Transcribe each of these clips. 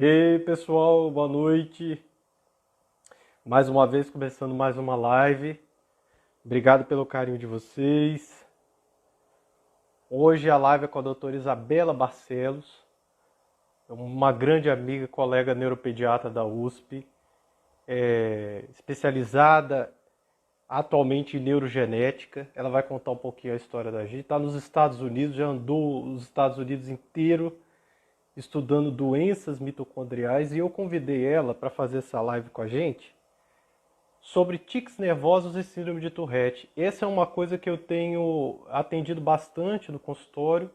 E aí, pessoal, boa noite. Mais uma vez começando mais uma live. Obrigado pelo carinho de vocês. Hoje a live é com a doutora Isabela Barcelos, uma grande amiga, colega neuropediatra da USP, é, especializada atualmente em neurogenética. Ela vai contar um pouquinho a história da gente. Está nos Estados Unidos, já andou os Estados Unidos inteiro estudando doenças mitocondriais e eu convidei ela para fazer essa live com a gente sobre tics nervosos e síndrome de Tourette. Essa é uma coisa que eu tenho atendido bastante no consultório,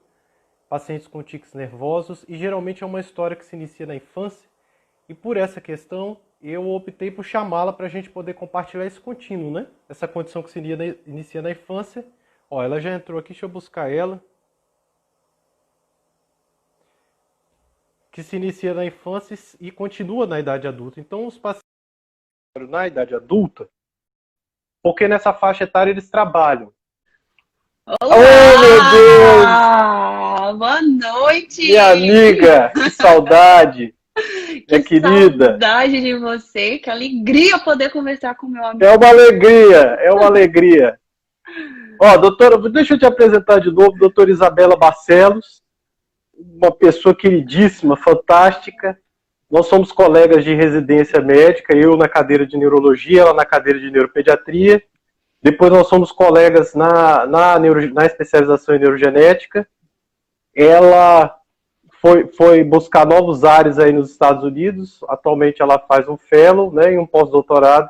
pacientes com tics nervosos, e geralmente é uma história que se inicia na infância. E por essa questão, eu optei por chamá-la para a gente poder compartilhar esse contínuo, né? Essa condição que se inicia na infância. Ó, ela já entrou aqui, deixa eu buscar ela. Que se inicia na infância e continua na idade adulta. Então, os pacientes na idade adulta, porque nessa faixa etária eles trabalham. Olá! Oh, meu Deus! Boa noite! Minha amiga, que saudade! Minha que querida. saudade de você, que alegria poder conversar com meu amigo. É uma alegria, é uma alegria. Ó, doutora, deixa eu te apresentar de novo, doutora Isabela Barcelos, uma pessoa queridíssima, fantástica, nós somos colegas de residência médica, eu na cadeira de neurologia, ela na cadeira de neuropediatria. Depois nós somos colegas na, na, neuro, na especialização em neurogenética. Ela foi, foi buscar novos ares aí nos Estados Unidos. Atualmente ela faz um fellow né, e um pós-doutorado.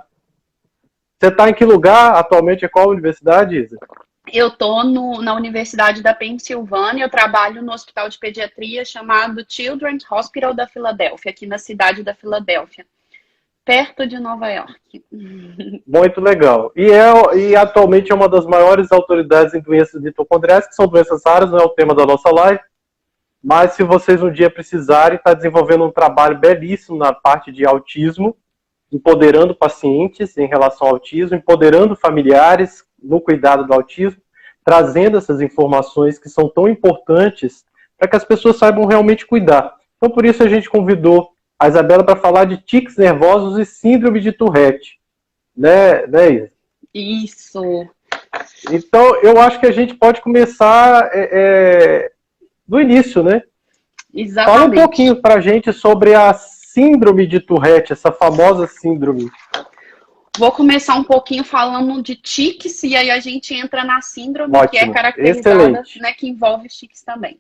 Você está em que lugar atualmente? É qual universidade, Isa? Eu estou na Universidade da Pensilvânia, eu trabalho no hospital de pediatria chamado Children's Hospital da Filadélfia, aqui na cidade da Filadélfia, perto de Nova York. Muito legal. E, é, e atualmente é uma das maiores autoridades em doenças mitocondriais, que são doenças raras, não é o tema da nossa live, mas se vocês um dia precisarem, está desenvolvendo um trabalho belíssimo na parte de autismo, empoderando pacientes em relação ao autismo, empoderando familiares no cuidado do autismo, trazendo essas informações que são tão importantes para que as pessoas saibam realmente cuidar. Então, por isso, a gente convidou a Isabela para falar de tics nervosos e síndrome de Tourette. Né, né Isa? Isso. Então, eu acho que a gente pode começar é, é, do início, né? Exatamente. Fala um pouquinho para a gente sobre a síndrome de Tourette, essa famosa síndrome. Vou começar um pouquinho falando de tics e aí a gente entra na síndrome Ótimo. que é caracterizada, né, que envolve tics também.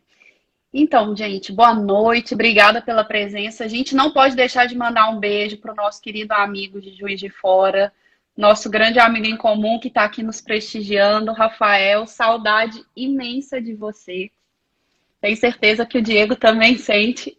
Então, gente, boa noite, obrigada pela presença. A gente não pode deixar de mandar um beijo para o nosso querido amigo de Juiz de Fora, nosso grande amigo em comum que está aqui nos prestigiando, Rafael. Saudade imensa de você. Tenho certeza que o Diego também sente.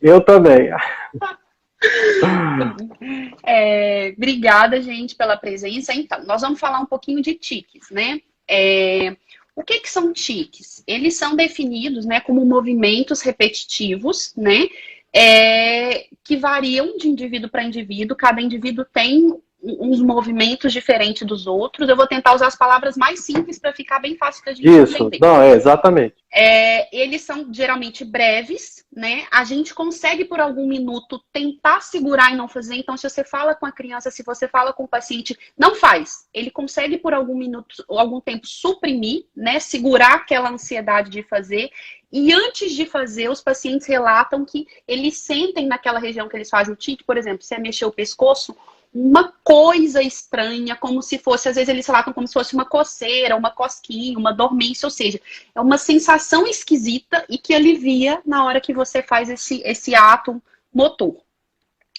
Eu também. É, obrigada, gente, pela presença. Então, nós vamos falar um pouquinho de tiques, né? É, o que, que são tiques? Eles são definidos né, como movimentos repetitivos, né? É, que variam de indivíduo para indivíduo. Cada indivíduo tem uns movimentos diferentes dos outros. Eu vou tentar usar as palavras mais simples para ficar bem fácil da gente Isso, entender. não, é, exatamente. É, eles são geralmente breves, né? A gente consegue por algum minuto tentar segurar e não fazer. Então, se você fala com a criança, se você fala com o paciente, não faz. Ele consegue por algum minuto ou algum tempo suprimir, né? Segurar aquela ansiedade de fazer. E antes de fazer, os pacientes relatam que eles sentem naquela região que eles fazem o tique, por exemplo, se é mexer o pescoço, uma coisa estranha, como se fosse, às vezes eles relatam como se fosse uma coceira, uma cosquinha, uma dormência, ou seja, é uma sensação esquisita e que alivia na hora que você faz esse, esse ato motor,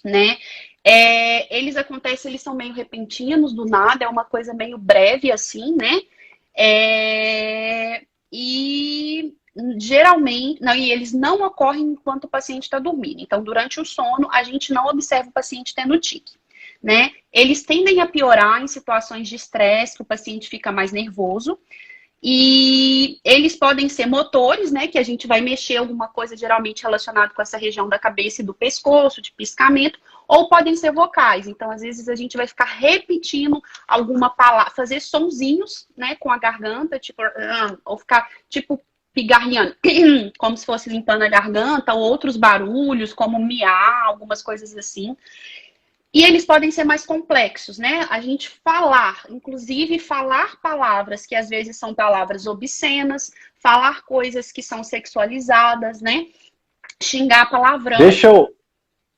né? É, eles acontecem, eles são meio repentinos, do nada, é uma coisa meio breve assim, né? É, e geralmente, não, e eles não ocorrem enquanto o paciente está dormindo. Então, durante o sono, a gente não observa o paciente tendo tique né? Eles tendem a piorar em situações de estresse, que o paciente fica mais nervoso. E eles podem ser motores, né? Que a gente vai mexer alguma coisa geralmente relacionada com essa região da cabeça e do pescoço, de piscamento, ou podem ser vocais. Então, às vezes, a gente vai ficar repetindo alguma palavra, fazer sonzinhos, né, com a garganta, tipo, ou ficar, tipo, pigarreando, como se fosse limpando a garganta, ou outros barulhos, como miar, algumas coisas assim. E eles podem ser mais complexos, né? A gente falar, inclusive falar palavras que às vezes são palavras obscenas, falar coisas que são sexualizadas, né? Xingar palavrão. Deixa eu,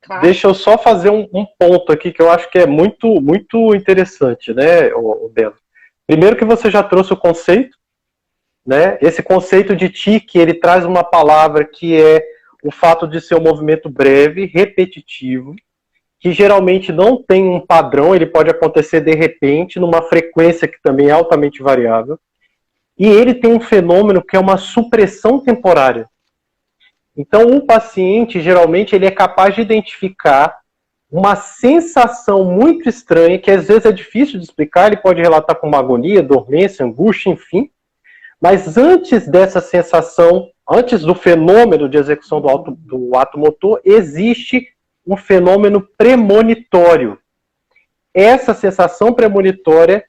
claro. deixa eu só fazer um, um, ponto aqui que eu acho que é muito, muito interessante, né, Belo? Primeiro que você já trouxe o conceito, né? Esse conceito de tique, ele traz uma palavra que é o fato de ser um movimento breve, repetitivo, que geralmente não tem um padrão, ele pode acontecer de repente, numa frequência que também é altamente variável. E ele tem um fenômeno que é uma supressão temporária. Então, o paciente, geralmente, ele é capaz de identificar uma sensação muito estranha, que às vezes é difícil de explicar, ele pode relatar com uma agonia, dormência, angústia, enfim. Mas antes dessa sensação, antes do fenômeno de execução do, do ato motor, existe um fenômeno premonitório. Essa sensação premonitória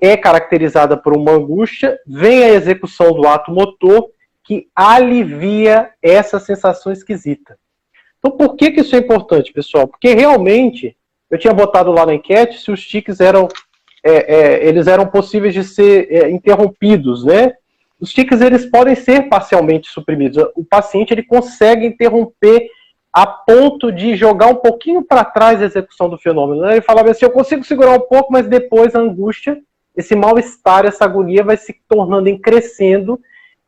é caracterizada por uma angústia, vem a execução do ato motor que alivia essa sensação esquisita. Então, por que, que isso é importante, pessoal? Porque realmente, eu tinha botado lá na enquete se os tiques eram, é, é, eles eram possíveis de ser é, interrompidos, né? Os tiques, eles podem ser parcialmente suprimidos. O paciente, ele consegue interromper a ponto de jogar um pouquinho para trás a execução do fenômeno. Né? Ele falava assim: eu consigo segurar um pouco, mas depois a angústia, esse mal-estar, essa agonia vai se tornando em crescendo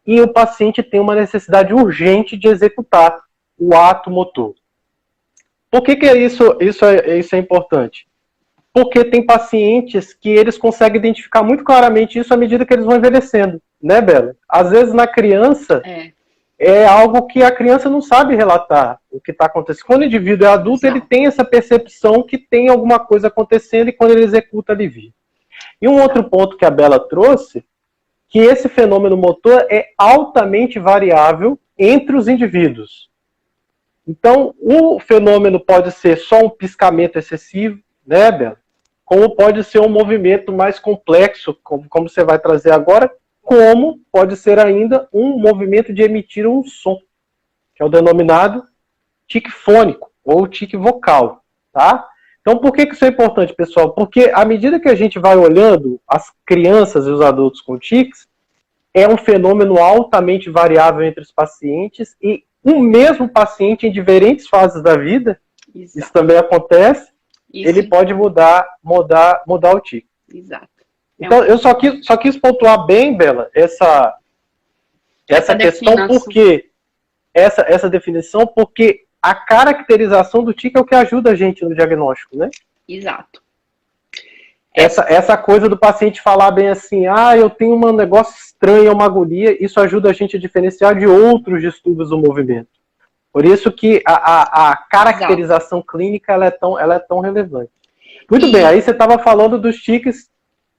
e o paciente tem uma necessidade urgente de executar o ato motor. Por que, que é isso, isso, é, isso é importante? Porque tem pacientes que eles conseguem identificar muito claramente isso à medida que eles vão envelhecendo, né, Bela? Às vezes na criança, é é algo que a criança não sabe relatar o que está acontecendo. Quando o indivíduo é adulto, ele tem essa percepção que tem alguma coisa acontecendo e quando ele executa, alivia. E um outro ponto que a Bela trouxe, que esse fenômeno motor é altamente variável entre os indivíduos. Então, o fenômeno pode ser só um piscamento excessivo, né, Bela? Como pode ser um movimento mais complexo, como, como você vai trazer agora, como pode ser ainda um movimento de emitir um som, que é o denominado tique fônico ou tique vocal, tá? Então, por que, que isso é importante, pessoal? Porque à medida que a gente vai olhando as crianças e os adultos com tics, é um fenômeno altamente variável entre os pacientes e um mesmo paciente em diferentes fases da vida, Exato. isso também acontece, isso. ele pode mudar, mudar, mudar o tique. Exato. Então, eu só quis, só quis pontuar bem, Bela, essa, essa, essa questão, porque essa, essa definição, porque a caracterização do tique é o que ajuda a gente no diagnóstico, né? Exato. Essa, essa coisa do paciente falar bem assim, ah, eu tenho um negócio estranho, uma agonia, isso ajuda a gente a diferenciar de outros distúrbios do movimento. Por isso que a, a, a caracterização Exato. clínica ela é, tão, ela é tão relevante. Muito e... bem, aí você estava falando dos tiques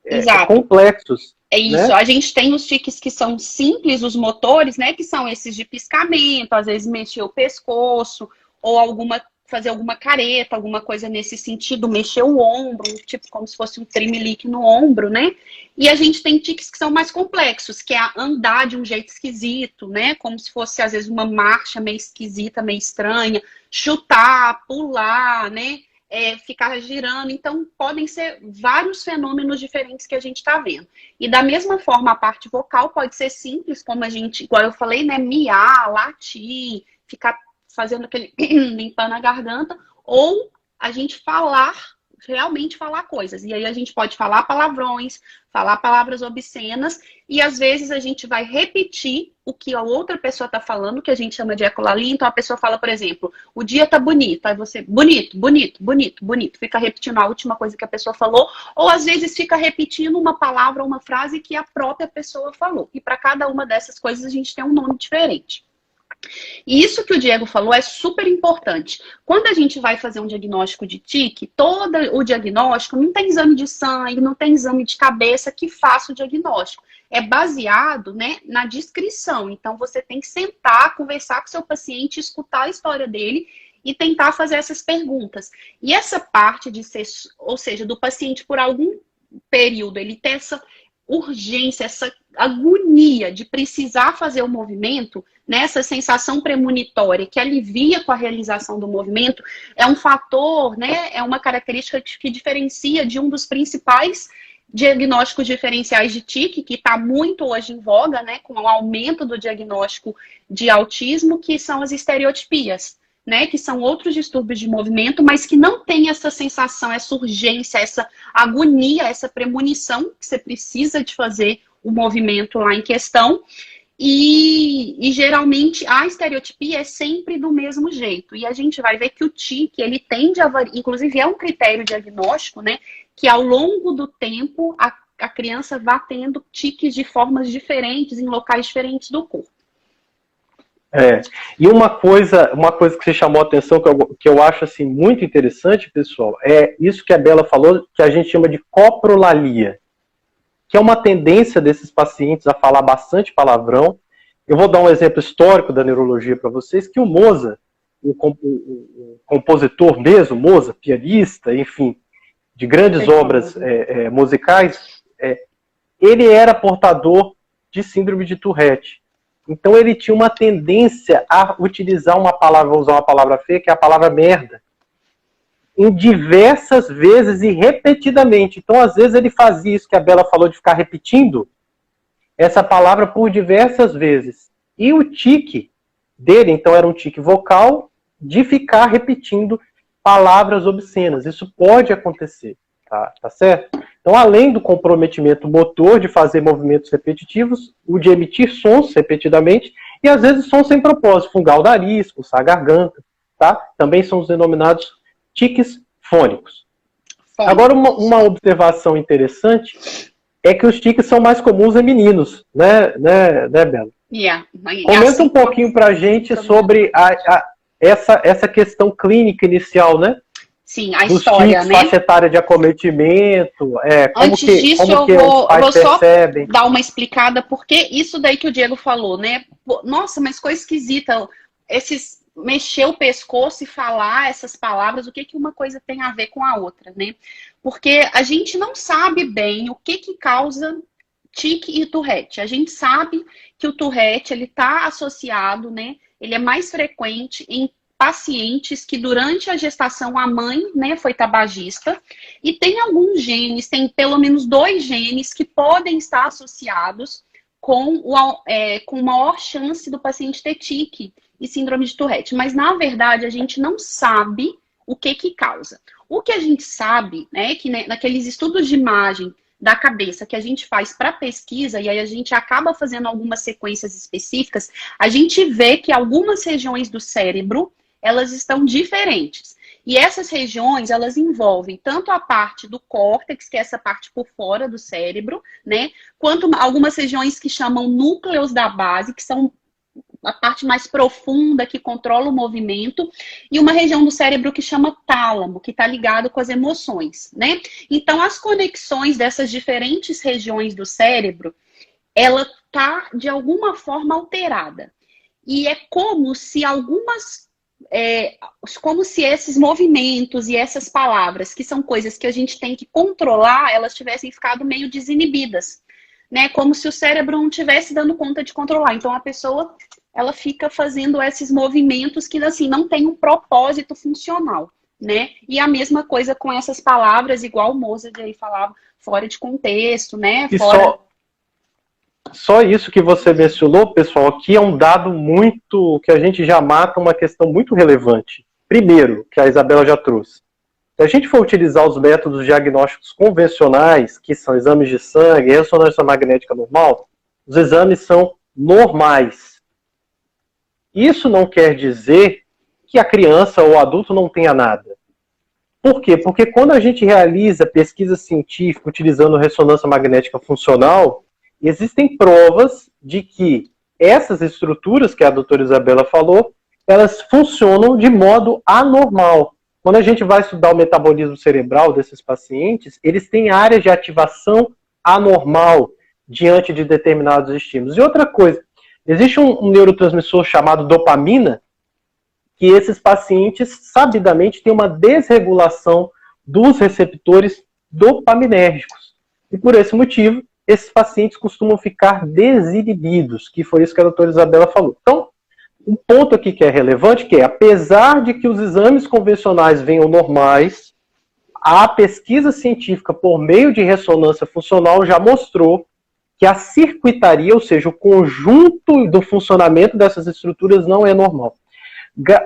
é, complexos. É isso, né? a gente tem os tiques que são simples, os motores, né? Que são esses de piscamento, às vezes mexer o pescoço, ou alguma fazer alguma careta, alguma coisa nesse sentido, mexer o ombro, tipo como se fosse um tremelique no ombro, né? E a gente tem tiques que são mais complexos, que é andar de um jeito esquisito, né? Como se fosse às vezes uma marcha meio esquisita, meio estranha, chutar, pular, né? É, ficar girando. Então, podem ser vários fenômenos diferentes que a gente está vendo. E da mesma forma, a parte vocal pode ser simples, como a gente, igual eu falei, né? Miar, latir, ficar fazendo aquele limpando a garganta, ou a gente falar realmente falar coisas. E aí a gente pode falar palavrões, falar palavras obscenas, e às vezes a gente vai repetir o que a outra pessoa está falando, que a gente chama de ecolalia. Então a pessoa fala, por exemplo, o dia tá bonito, aí você, bonito, bonito, bonito, bonito, fica repetindo a última coisa que a pessoa falou, ou às vezes fica repetindo uma palavra ou uma frase que a própria pessoa falou. E para cada uma dessas coisas a gente tem um nome diferente. E isso que o Diego falou é super importante. Quando a gente vai fazer um diagnóstico de tique, todo o diagnóstico não tem exame de sangue, não tem exame de cabeça que faça o diagnóstico. É baseado né, na descrição. Então, você tem que sentar, conversar com seu paciente, escutar a história dele e tentar fazer essas perguntas. E essa parte de ser, ou seja, do paciente por algum período, ele ter essa urgência, essa agonia de precisar fazer o movimento, nessa né, sensação premonitória que alivia com a realização do movimento, é um fator, né, é uma característica que diferencia de um dos principais diagnósticos diferenciais de TIC, que está muito hoje em voga, né, com o aumento do diagnóstico de autismo, que são as estereotipias, né, que são outros distúrbios de movimento, mas que não tem essa sensação, essa urgência, essa agonia, essa premonição que você precisa de fazer o movimento lá em questão. E, e, geralmente a estereotipia é sempre do mesmo jeito. E a gente vai ver que o TIC, ele tende a variar, inclusive é um critério diagnóstico, né? Que ao longo do tempo a, a criança vá tendo tiques de formas diferentes, em locais diferentes do corpo. É. E uma coisa, uma coisa que você chamou a atenção, que eu, que eu acho assim, muito interessante, pessoal, é isso que a Bela falou, que a gente chama de coprolalia que é uma tendência desses pacientes a falar bastante palavrão. Eu vou dar um exemplo histórico da neurologia para vocês, que o Moza, o, o, o, compositor mesmo, Moza, pianista, enfim, de grandes obras é, é, musicais, é, ele era portador de síndrome de Tourette. Então ele tinha uma tendência a utilizar uma palavra, vou usar uma palavra feia, que é a palavra merda em diversas vezes e repetidamente. Então, às vezes, ele fazia isso que a Bela falou de ficar repetindo essa palavra por diversas vezes. E o tique dele, então, era um tique vocal de ficar repetindo palavras obscenas. Isso pode acontecer, tá, tá certo? Então, além do comprometimento motor de fazer movimentos repetitivos, o de emitir sons repetidamente, e às vezes sons sem propósito, fungar o coçar a garganta, tá? Também são os denominados tiques fônicos. Fônico. Agora, uma, uma, observação interessante é que os tiques são mais comuns em meninos, né, né, né Bela? Yeah. Comenta assim, um pouquinho para a gente sobre a, a, essa, essa questão clínica inicial, né? Sim, a história, tics, né? faixa etária de acometimento, é, como Antes que, disso, como que eu vou, vou só percebem. dar uma explicada, porque isso daí que o Diego falou, né? Nossa, mas coisa esquisita, esses mexer o pescoço e falar essas palavras, o que, que uma coisa tem a ver com a outra, né? Porque a gente não sabe bem o que, que causa tique e Tourette. A gente sabe que o Tourette ele está associado, né? Ele é mais frequente em pacientes que durante a gestação a mãe, né, foi tabagista e tem alguns genes, tem pelo menos dois genes que podem estar associados com, o, é, com maior chance do paciente ter tique e síndrome de Tourette. Mas, na verdade, a gente não sabe o que que causa. O que a gente sabe, né, é que né, naqueles estudos de imagem da cabeça que a gente faz para pesquisa, e aí a gente acaba fazendo algumas sequências específicas, a gente vê que algumas regiões do cérebro, elas estão diferentes. E essas regiões, elas envolvem tanto a parte do córtex, que é essa parte por fora do cérebro, né? Quanto algumas regiões que chamam núcleos da base, que são a parte mais profunda que controla o movimento, e uma região do cérebro que chama tálamo, que está ligado com as emoções, né? Então, as conexões dessas diferentes regiões do cérebro, ela tá de alguma forma alterada. E é como se algumas é, como se esses movimentos e essas palavras, que são coisas que a gente tem que controlar, elas tivessem ficado meio desinibidas, né? Como se o cérebro não tivesse dando conta de controlar. Então a pessoa ela fica fazendo esses movimentos que assim não tem um propósito funcional, né? E a mesma coisa com essas palavras, igual o Mozart aí falava, fora de contexto, né? E fora... só, só isso que você mencionou, pessoal, aqui é um dado muito que a gente já mata uma questão muito relevante. Primeiro, que a Isabela já trouxe. Se a gente for utilizar os métodos diagnósticos convencionais, que são exames de sangue, ressonância magnética normal, os exames são normais isso não quer dizer que a criança ou o adulto não tenha nada. Por quê? Porque quando a gente realiza pesquisa científica utilizando ressonância magnética funcional, existem provas de que essas estruturas que a doutora Isabela falou, elas funcionam de modo anormal. Quando a gente vai estudar o metabolismo cerebral desses pacientes, eles têm áreas de ativação anormal diante de determinados estímulos. E outra coisa, Existe um, um neurotransmissor chamado dopamina, que esses pacientes, sabidamente, têm uma desregulação dos receptores dopaminérgicos. E por esse motivo, esses pacientes costumam ficar desinibidos, que foi isso que a doutora Isabela falou. Então, um ponto aqui que é relevante, que é, apesar de que os exames convencionais venham normais, a pesquisa científica por meio de ressonância funcional já mostrou que a circuitaria, ou seja, o conjunto do funcionamento dessas estruturas não é normal.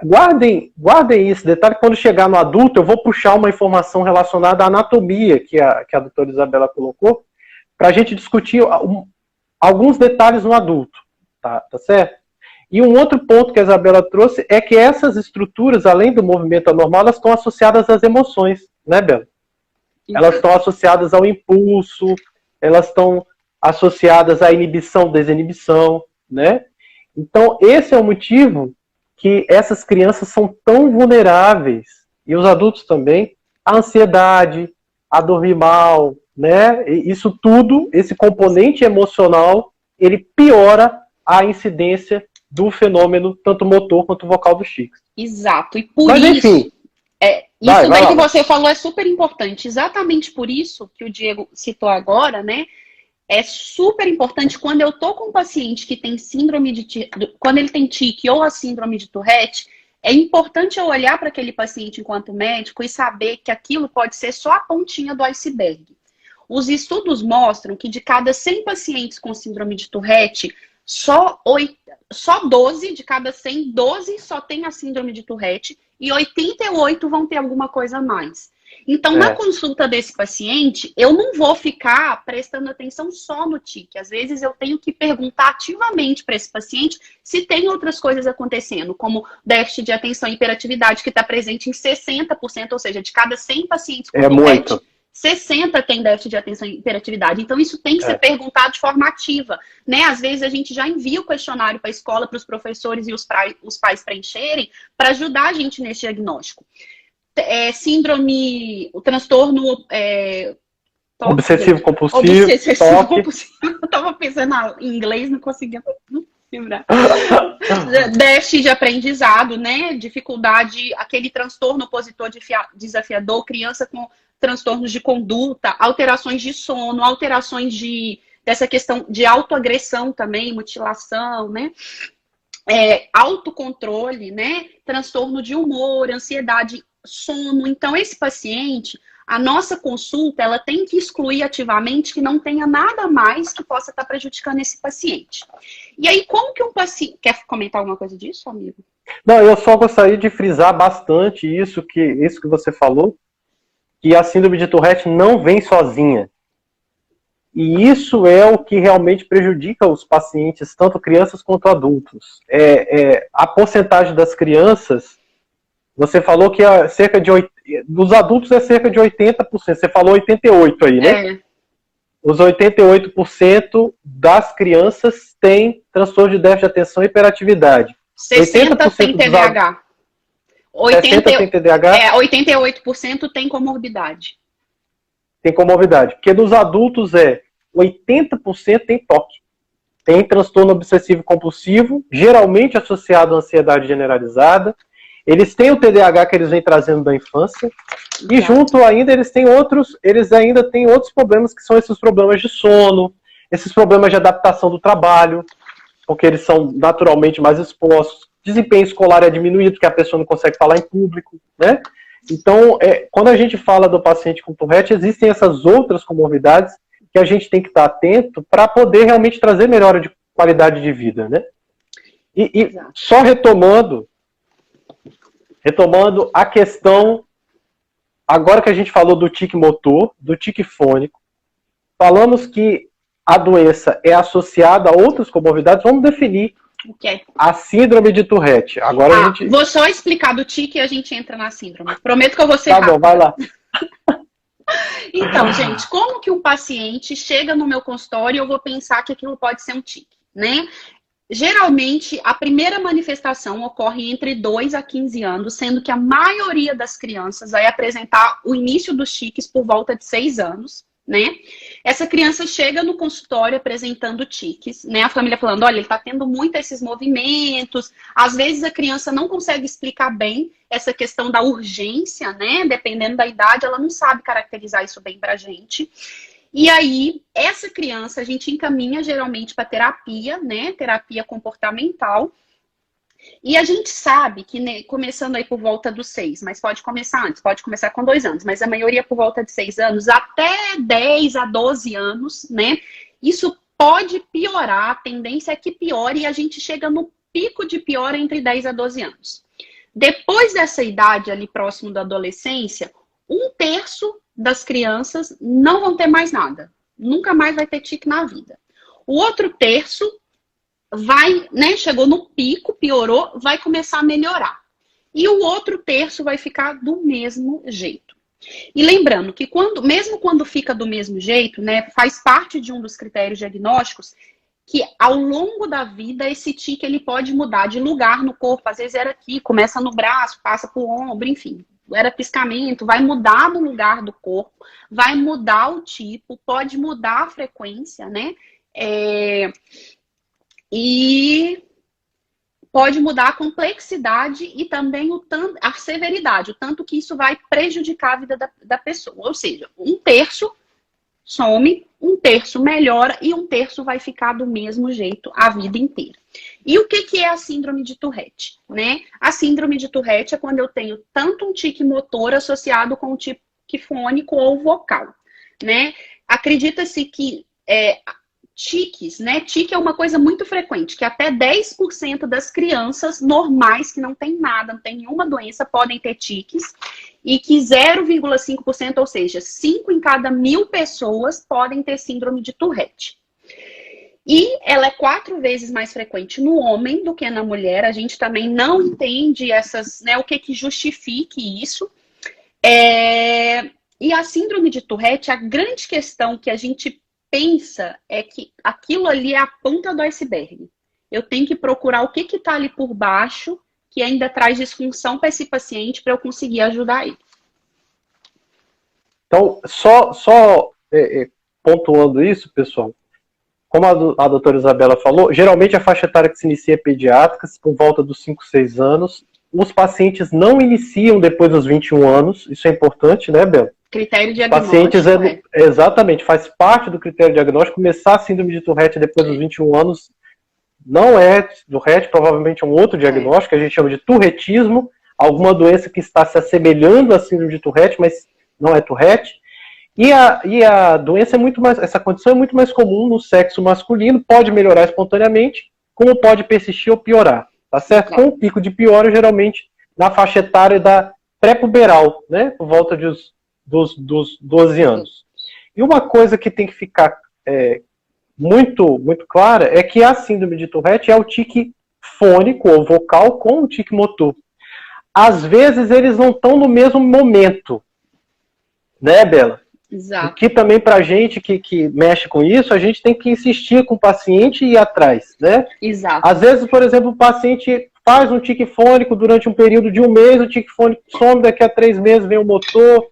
Guardem, guardem esse detalhe, quando chegar no adulto, eu vou puxar uma informação relacionada à anatomia que a, que a doutora Isabela colocou, para a gente discutir alguns detalhes no adulto, tá, tá certo? E um outro ponto que a Isabela trouxe é que essas estruturas, além do movimento anormal, elas estão associadas às emoções, né, Bela? Elas estão associadas ao impulso, elas estão associadas à inibição, desinibição, né? Então, esse é o motivo que essas crianças são tão vulneráveis, e os adultos também, à ansiedade, a dormir mal, né? Isso tudo, esse componente emocional, ele piora a incidência do fenômeno, tanto motor quanto vocal do Chico. Exato. E por Mas, isso. Enfim, é, isso vai, daí vai que você falou é super importante. Exatamente por isso que o Diego citou agora, né? É super importante quando eu tô com um paciente que tem síndrome de quando ele tem tique ou a síndrome de Tourette, é importante eu olhar para aquele paciente enquanto médico e saber que aquilo pode ser só a pontinha do iceberg. Os estudos mostram que de cada 100 pacientes com síndrome de Tourette, só, 8, só 12 de cada 100, 12 só tem a síndrome de Tourette e 88 vão ter alguma coisa a mais. Então, é. na consulta desse paciente, eu não vou ficar prestando atenção só no tique. Às vezes, eu tenho que perguntar ativamente para esse paciente se tem outras coisas acontecendo, como déficit de atenção e hiperatividade, que está presente em 60%, ou seja, de cada 100 pacientes com é muito. 60 tem déficit de atenção e hiperatividade. Então, isso tem que ser é. perguntado de forma ativa. Né? Às vezes, a gente já envia o questionário para a escola, para os professores e os, pra, os pais preencherem, para ajudar a gente nesse diagnóstico. É, síndrome, o transtorno. É, obsessivo compulsivo. Obsessivo compulsivo. Eu estava pensando em inglês, não conseguia lembrar. Déficit de aprendizado, né? Dificuldade, aquele transtorno opositor desafiador, criança com transtornos de conduta, alterações de sono, alterações de dessa questão de autoagressão também, mutilação, né? É, autocontrole, né? Transtorno de humor, ansiedade, sono. Então, esse paciente, a nossa consulta, ela tem que excluir ativamente que não tenha nada mais que possa estar prejudicando esse paciente. E aí, como que um paciente. Quer comentar alguma coisa disso, amigo? Não, eu só gostaria de frisar bastante isso que, isso que você falou, que a síndrome de Tourette não vem sozinha. E isso é o que realmente prejudica os pacientes, tanto crianças quanto adultos. É, é a porcentagem das crianças, você falou que é cerca de dos adultos é cerca de 80%. Você falou 88 aí, né? É. Os 88% das crianças têm transtorno de déficit de atenção e hiperatividade. 60% tem TDAH. 80, tem TDAH? É, 88% tem comorbidade. Tem comorbidade. Porque nos adultos é 80% tem toque. Tem transtorno obsessivo compulsivo, geralmente associado à ansiedade generalizada. Eles têm o TDAH que eles vêm trazendo da infância. E junto ainda eles têm outros, eles ainda têm outros problemas que são esses problemas de sono, esses problemas de adaptação do trabalho, porque eles são naturalmente mais expostos desempenho escolar é diminuído, porque a pessoa não consegue falar em público, né? Então, é, quando a gente fala do paciente com Tourette, existem essas outras comorbidades que a gente tem que estar atento para poder realmente trazer melhora de qualidade de vida, né? E, e só retomando, retomando a questão, agora que a gente falou do tique motor, do tique fônico, falamos que a doença é associada a outras comorbidades, vamos definir Okay. A síndrome de Tourette. Agora ah, a gente. Vou só explicar do tique e a gente entra na síndrome. Prometo que eu vou ser. Tá bom, vai lá. então, gente, como que um paciente chega no meu consultório e eu vou pensar que aquilo pode ser um tique, né? Geralmente, a primeira manifestação ocorre entre 2 a 15 anos, sendo que a maioria das crianças vai apresentar o início dos tiques por volta de 6 anos né? Essa criança chega no consultório apresentando tiques, né? A família falando, olha, ele tá tendo muito esses movimentos. Às vezes a criança não consegue explicar bem essa questão da urgência, né? Dependendo da idade, ela não sabe caracterizar isso bem pra gente. E aí, essa criança a gente encaminha geralmente para terapia, né? Terapia comportamental. E a gente sabe que, né, começando aí por volta dos seis, mas pode começar antes, pode começar com dois anos, mas a maioria por volta de seis anos, até 10 a 12 anos, né? Isso pode piorar, a tendência é que piore e a gente chega no pico de pior entre 10 a 12 anos. Depois dessa idade, ali próximo da adolescência, um terço das crianças não vão ter mais nada. Nunca mais vai ter tique na vida. O outro terço vai, né, chegou no pico, piorou, vai começar a melhorar. E o outro terço vai ficar do mesmo jeito. E lembrando que quando, mesmo quando fica do mesmo jeito, né, faz parte de um dos critérios diagnósticos que ao longo da vida esse tique ele pode mudar de lugar no corpo. Às vezes era aqui, começa no braço, passa para o ombro, enfim. Era piscamento, vai mudar no lugar do corpo, vai mudar o tipo, pode mudar a frequência, né? É... E pode mudar a complexidade e também o tanto, a severidade, o tanto que isso vai prejudicar a vida da, da pessoa. Ou seja, um terço some, um terço melhora e um terço vai ficar do mesmo jeito a vida inteira. E o que, que é a síndrome de Tourette? Né? A síndrome de Tourette é quando eu tenho tanto um tique motor associado com o tique fônico ou vocal. Né? Acredita-se que é, tiques, né? Tique é uma coisa muito frequente, que até 10% das crianças normais que não tem nada, não tem nenhuma doença, podem ter tiques, e que 0,5%, ou seja, 5 em cada mil pessoas podem ter síndrome de Tourette. E ela é quatro vezes mais frequente no homem do que na mulher. A gente também não entende essas, né, o que que justifique isso. É... E a síndrome de Tourette, a grande questão que a gente pensa é que aquilo ali é a ponta do iceberg. Eu tenho que procurar o que está ali por baixo que ainda traz disfunção para esse paciente para eu conseguir ajudar ele. Então, só, só é, é, pontuando isso, pessoal, como a, do, a doutora Isabela falou, geralmente a faixa etária que se inicia é pediátrica, por volta dos 5, 6 anos. Os pacientes não iniciam depois dos 21 anos, isso é importante, né, Bela? Critério diagnóstico. Pacientes é, exatamente, faz parte do critério diagnóstico. Começar a síndrome de Tourette depois dos 21 anos não é Tourette, provavelmente é um outro diagnóstico, que a gente chama de Tourrettismo, alguma doença que está se assemelhando à síndrome de Tourette, mas não é Tourette. E a, e a doença é muito mais, essa condição é muito mais comum no sexo masculino, pode melhorar espontaneamente, como pode persistir ou piorar, tá certo? Com o pico de piora, geralmente, na faixa etária da pré-puberal, né, por volta dos, dos, dos 12 anos. E uma coisa que tem que ficar é, muito, muito clara é que a síndrome de Tourette é o tique fônico ou vocal com o tique motor. Às vezes eles não estão no mesmo momento, né, Bela? Exato. Que também para gente que, que mexe com isso, a gente tem que insistir com o paciente e ir atrás, né? Exato. Às vezes, por exemplo, o paciente faz um tique fônico durante um período de um mês, o tique fônico some, daqui a três meses vem o motor,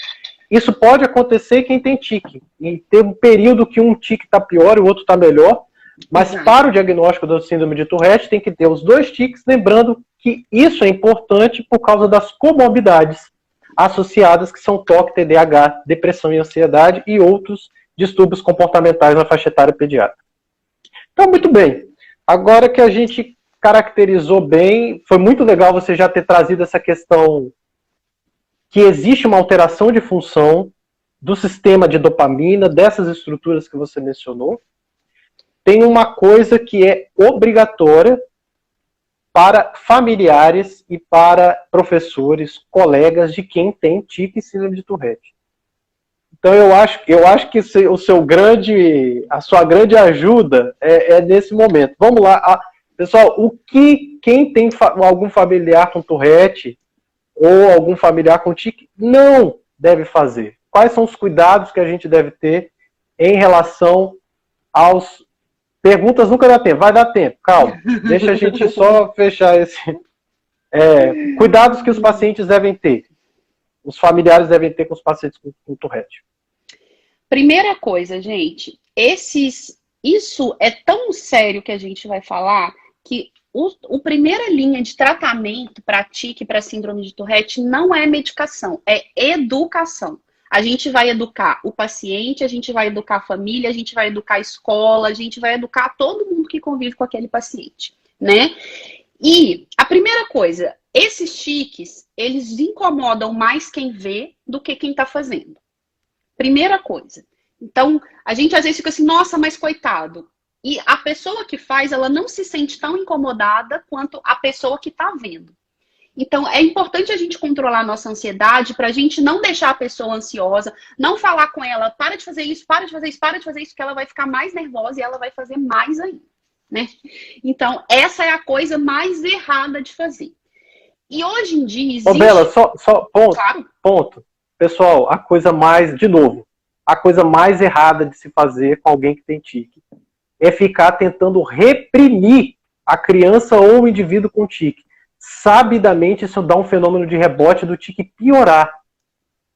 isso pode acontecer quem tem tique. E tem um período que um tique está pior e o outro está melhor. Mas para o diagnóstico da síndrome de Tourette tem que ter os dois tiques, lembrando que isso é importante por causa das comorbidades associadas, que são toque, TDAH, depressão e ansiedade e outros distúrbios comportamentais na faixa etária pediátrica. Então, muito bem. Agora que a gente caracterizou bem, foi muito legal você já ter trazido essa questão que existe uma alteração de função do sistema de dopamina, dessas estruturas que você mencionou. Tem uma coisa que é obrigatória para familiares e para professores, colegas de quem tem tique e síndrome de Tourette. Então eu acho, eu acho que o seu grande, a sua grande ajuda é, é nesse momento. Vamos lá, pessoal, o que quem tem fa algum familiar com Tourette ou algum familiar com tique não deve fazer? Quais são os cuidados que a gente deve ter em relação aos. Perguntas nunca dá tempo, vai dar tempo, calma. Deixa a gente só fechar esse. É, cuidados que os pacientes devem ter, os familiares devem ter com os pacientes com, com Tourette. Primeira coisa, gente, esses, isso é tão sério que a gente vai falar que o, o primeira linha de tratamento para tique, para síndrome de Tourette, não é medicação, é educação. A gente vai educar o paciente, a gente vai educar a família, a gente vai educar a escola, a gente vai educar todo mundo que convive com aquele paciente, né? E a primeira coisa, esses tiques, eles incomodam mais quem vê do que quem está fazendo. Primeira coisa. Então, a gente às vezes fica assim, nossa, mas coitado. E a pessoa que faz, ela não se sente tão incomodada quanto a pessoa que está vendo. Então, é importante a gente controlar a nossa ansiedade para a gente não deixar a pessoa ansiosa, não falar com ela, para de fazer isso, para de fazer isso, para de fazer isso, que ela vai ficar mais nervosa e ela vai fazer mais ainda, né? Então, essa é a coisa mais errada de fazer. E hoje em dia existe... Ô, Bela, só, só ponto, claro. ponto. Pessoal, a coisa mais, de novo, a coisa mais errada de se fazer com alguém que tem tique é ficar tentando reprimir a criança ou o indivíduo com tique sabidamente isso dá um fenômeno de rebote do tique piorar.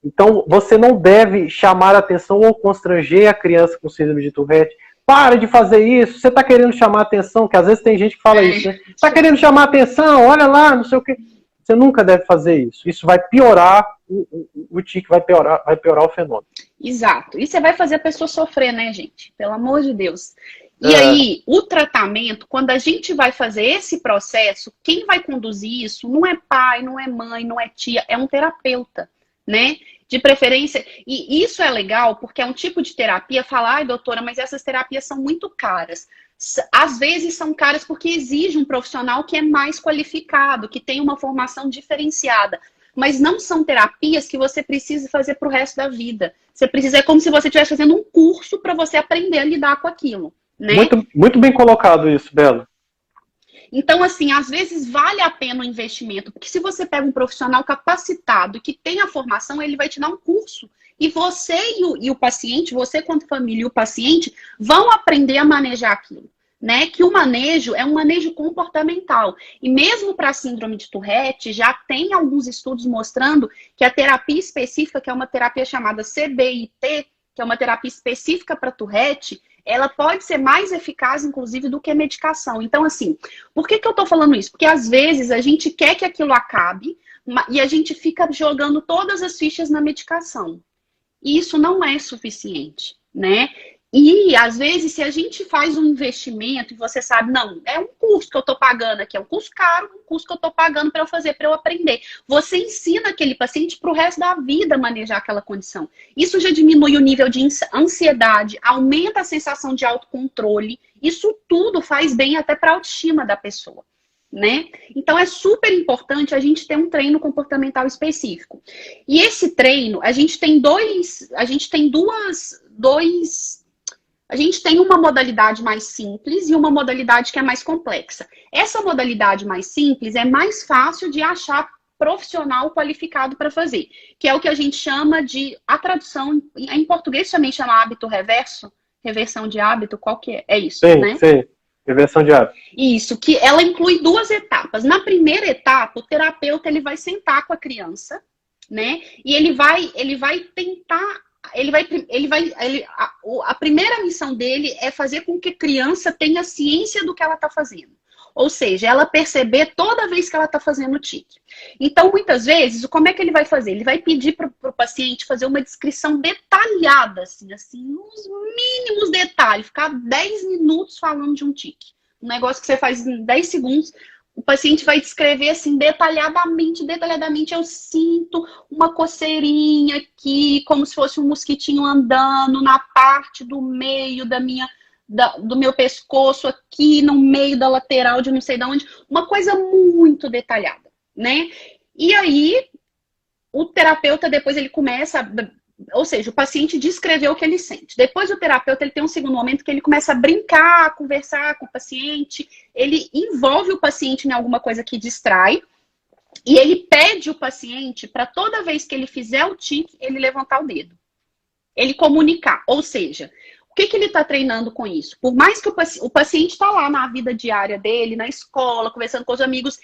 Então, você não deve chamar a atenção ou constranger a criança com síndrome de Tourette. Para de fazer isso, você está querendo chamar a atenção, que às vezes tem gente que fala isso, né? Está querendo chamar a atenção, olha lá, não sei o quê. Você nunca deve fazer isso. Isso vai piorar o, o, o tique, vai piorar, vai piorar o fenômeno. Exato. E você vai fazer a pessoa sofrer, né, gente? Pelo amor de Deus. E é. aí, o tratamento, quando a gente vai fazer esse processo, quem vai conduzir isso não é pai, não é mãe, não é tia, é um terapeuta, né? De preferência. E isso é legal porque é um tipo de terapia. Falar, ai, doutora, mas essas terapias são muito caras. Às vezes são caras porque exige um profissional que é mais qualificado, que tem uma formação diferenciada mas não são terapias que você precisa fazer para o resto da vida. Você precisa, é como se você estivesse fazendo um curso para você aprender a lidar com aquilo. Né? Muito, muito bem colocado isso, Bela. Então, assim, às vezes vale a pena o investimento, porque se você pega um profissional capacitado que tem a formação, ele vai te dar um curso. E você e o, e o paciente, você quanto família e o paciente, vão aprender a manejar aquilo. Né, que o manejo é um manejo comportamental. E mesmo para a síndrome de Tourette, já tem alguns estudos mostrando que a terapia específica, que é uma terapia chamada CBIT, que é uma terapia específica para Tourette, ela pode ser mais eficaz, inclusive, do que a medicação. Então, assim, por que, que eu tô falando isso? Porque às vezes a gente quer que aquilo acabe e a gente fica jogando todas as fichas na medicação. E isso não é suficiente, né? E, às vezes, se a gente faz um investimento e você sabe, não, é um curso que eu estou pagando aqui, é um curso caro, um curso que eu estou pagando para eu fazer, para eu aprender. Você ensina aquele paciente para o resto da vida manejar aquela condição. Isso já diminui o nível de ansiedade, aumenta a sensação de autocontrole. Isso tudo faz bem até para a autoestima da pessoa. Né? Então é super importante a gente ter um treino comportamental específico. E esse treino, a gente tem dois, a gente tem duas, dois a gente tem uma modalidade mais simples e uma modalidade que é mais complexa. Essa modalidade mais simples é mais fácil de achar profissional qualificado para fazer, que é o que a gente chama de a tradução em português também chama hábito reverso, reversão de hábito, qual que é? É isso, sim, né? Sim. Reversão de hábito. Isso, que ela inclui duas etapas. Na primeira etapa, o terapeuta ele vai sentar com a criança, né? E ele vai ele vai tentar ele vai, ele vai, ele, a, a, primeira missão dele é fazer com que a criança tenha ciência do que ela está fazendo. Ou seja, ela perceber toda vez que ela está fazendo o tique. Então, muitas vezes, como é que ele vai fazer? Ele vai pedir para o paciente fazer uma descrição detalhada, assim, assim, nos mínimos detalhes, ficar 10 minutos falando de um tique. Um negócio que você faz em 10 segundos, o paciente vai descrever assim detalhadamente, detalhadamente eu sinto uma coceirinha aqui, como se fosse um mosquitinho andando na parte do meio da minha da, do meu pescoço aqui, no meio da lateral de não sei de onde, uma coisa muito detalhada, né? E aí o terapeuta depois ele começa ou seja, o paciente descreveu o que ele sente. Depois o terapeuta ele tem um segundo momento que ele começa a brincar, a conversar com o paciente, ele envolve o paciente em alguma coisa que distrai e ele pede o paciente para toda vez que ele fizer o tique, ele levantar o dedo. Ele comunicar, ou seja, o que, que ele está treinando com isso? Por mais que o, paci o paciente está lá na vida diária dele, na escola, conversando com os amigos,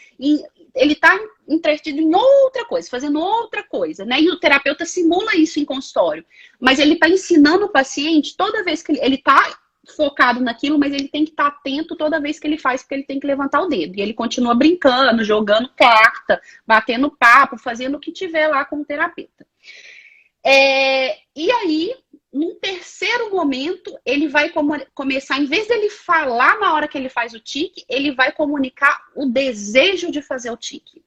ele está entretido em outra coisa, fazendo outra coisa, né? E o terapeuta simula isso em consultório. Mas ele está ensinando o paciente toda vez que ele está focado naquilo, mas ele tem que estar tá atento toda vez que ele faz, porque ele tem que levantar o dedo. E ele continua brincando, jogando carta, batendo papo, fazendo o que tiver lá com o terapeuta. É, e aí, num terceiro momento, ele vai começar, em vez dele falar na hora que ele faz o tique, ele vai comunicar o desejo de fazer o tique.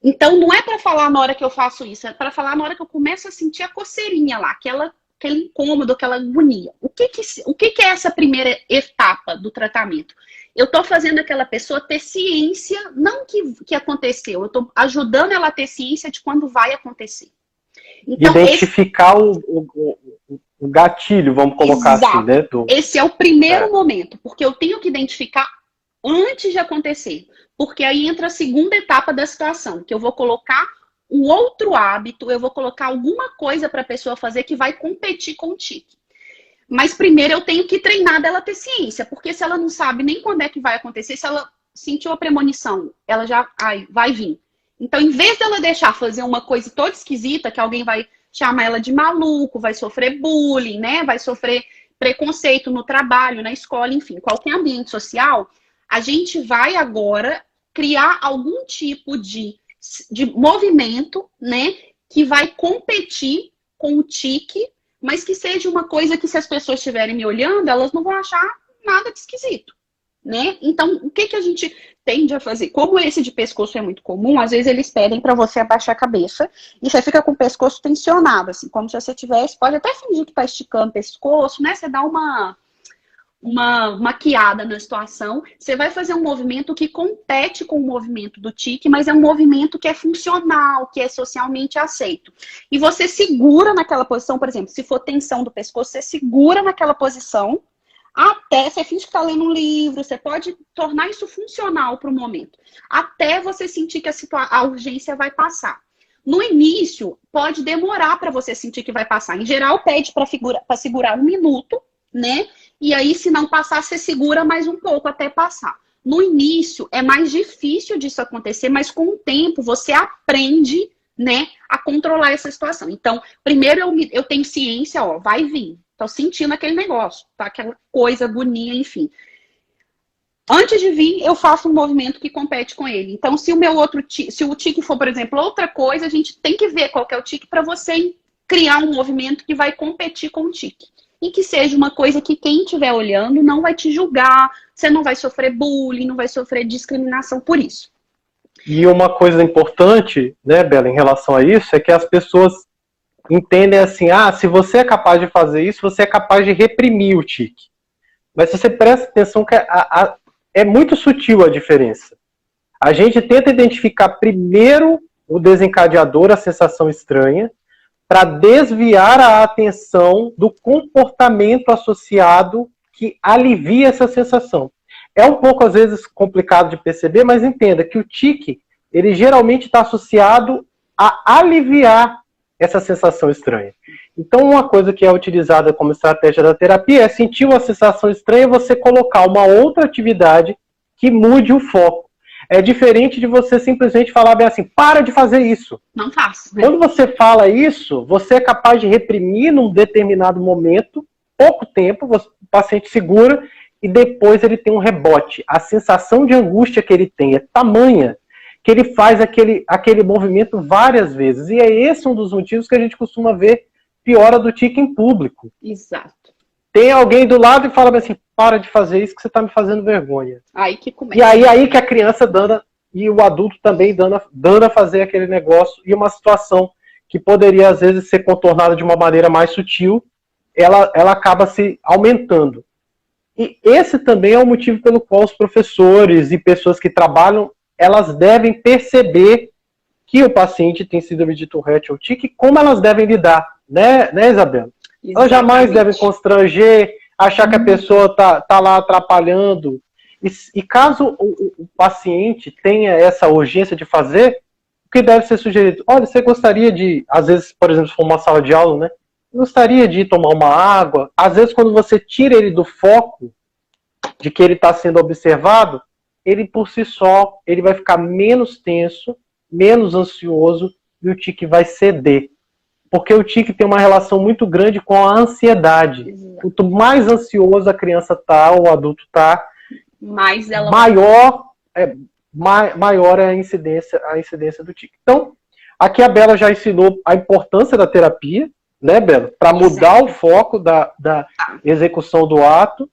Então, não é para falar na hora que eu faço isso, é para falar na hora que eu começo a sentir a coceirinha lá, aquela, aquele incômodo, aquela agonia. O que, que, o que, que é essa primeira etapa do tratamento? Eu estou fazendo aquela pessoa ter ciência, não que, que aconteceu, eu estou ajudando ela a ter ciência de quando vai acontecer. Então, Identificar esse... o, o, o, gatilho, vamos colocar assim, Exato. assim, né? Do... Esse é o primeiro é. momento, porque eu tenho que identificar antes de acontecer. Porque aí entra a segunda etapa da situação, que eu vou colocar um outro hábito, eu vou colocar alguma coisa para a pessoa fazer que vai competir com o tique. Mas primeiro eu tenho que treinar dela ter ciência, porque se ela não sabe nem quando é que vai acontecer, se ela sentiu a premonição, ela já ai, vai vir. Então, em vez dela deixar fazer uma coisa toda esquisita, que alguém vai chamar ela de maluco, vai sofrer bullying, né? Vai sofrer preconceito no trabalho, na escola, enfim, qualquer ambiente social, a gente vai agora criar algum tipo de, de movimento, né? Que vai competir com o tique, mas que seja uma coisa que, se as pessoas estiverem me olhando, elas não vão achar nada de esquisito né? Então, o que, que a gente tende a fazer? Como esse de pescoço é muito comum, às vezes eles pedem para você abaixar a cabeça e você fica com o pescoço tensionado, assim, como se você tivesse, pode até fingir que está esticando o pescoço, né? Você dá uma uma maquiada na situação, você vai fazer um movimento que compete com o movimento do tique, mas é um movimento que é funcional, que é socialmente aceito. E você segura naquela posição, por exemplo, se for tensão do pescoço, você segura naquela posição, até você finge que está lendo um livro, você pode tornar isso funcional para o momento, até você sentir que a, a urgência vai passar. No início, pode demorar para você sentir que vai passar. Em geral, pede para segurar um minuto, né? E aí, se não passar, você segura mais um pouco até passar. No início, é mais difícil disso acontecer, mas com o tempo você aprende, né, a controlar essa situação. Então, primeiro eu, eu tenho ciência, ó, vai vir. Tô sentindo aquele negócio, tá? Aquela coisa, agonia, enfim. Antes de vir, eu faço um movimento que compete com ele. Então, se o meu outro tique, se o tique for, por exemplo, outra coisa, a gente tem que ver qual que é o tique para você criar um movimento que vai competir com o tique. E que seja uma coisa que quem estiver olhando não vai te julgar, você não vai sofrer bullying, não vai sofrer discriminação por isso. E uma coisa importante, né, Bela, em relação a isso, é que as pessoas entendem assim, ah, se você é capaz de fazer isso, você é capaz de reprimir o tique. Mas se você presta atenção que a, a, é muito sutil a diferença. A gente tenta identificar primeiro o desencadeador, a sensação estranha, para desviar a atenção do comportamento associado que alivia essa sensação. É um pouco, às vezes, complicado de perceber, mas entenda que o tique, ele geralmente está associado a aliviar essa sensação estranha. Então, uma coisa que é utilizada como estratégia da terapia é sentir uma sensação estranha você colocar uma outra atividade que mude o foco. É diferente de você simplesmente falar bem assim, para de fazer isso. Não faço. Né? Quando você fala isso, você é capaz de reprimir num determinado momento, pouco tempo, o paciente segura e depois ele tem um rebote. A sensação de angústia que ele tem é tamanha que ele faz aquele, aquele movimento várias vezes. E é esse um dos motivos que a gente costuma ver piora do tique em público. Exato. Tem alguém do lado e fala assim, para de fazer isso que você está me fazendo vergonha. Aí que começa. E aí, aí que a criança dando, e o adulto também dando, dando a fazer aquele negócio, e uma situação que poderia às vezes ser contornada de uma maneira mais sutil, ela, ela acaba se aumentando. E esse também é o motivo pelo qual os professores e pessoas que trabalham elas devem perceber que o paciente tem síndrome de Tourette ou tique, como elas devem lidar, né, né Isabela? Exatamente. Elas jamais devem constranger, achar que a uhum. pessoa está tá lá atrapalhando. E, e caso o, o, paciente tenha essa urgência de fazer, o que deve ser sugerido? Olha, você gostaria de, às vezes, por exemplo, se for uma sala de aula, né? Gostaria de tomar uma água. Às vezes, quando você tira ele do foco de que ele está sendo observado, ele por si só, ele vai ficar menos tenso, menos ansioso e o tique vai ceder. Porque o tique tem uma relação muito grande com a ansiedade. Quanto mais ansioso a criança tá, ou o adulto tá, mais ela maior é, ma maior é a incidência, a incidência do tique. Então, Aqui a Bela já ensinou a importância da terapia, né, Bela? Para mudar o foco da, da execução do ato.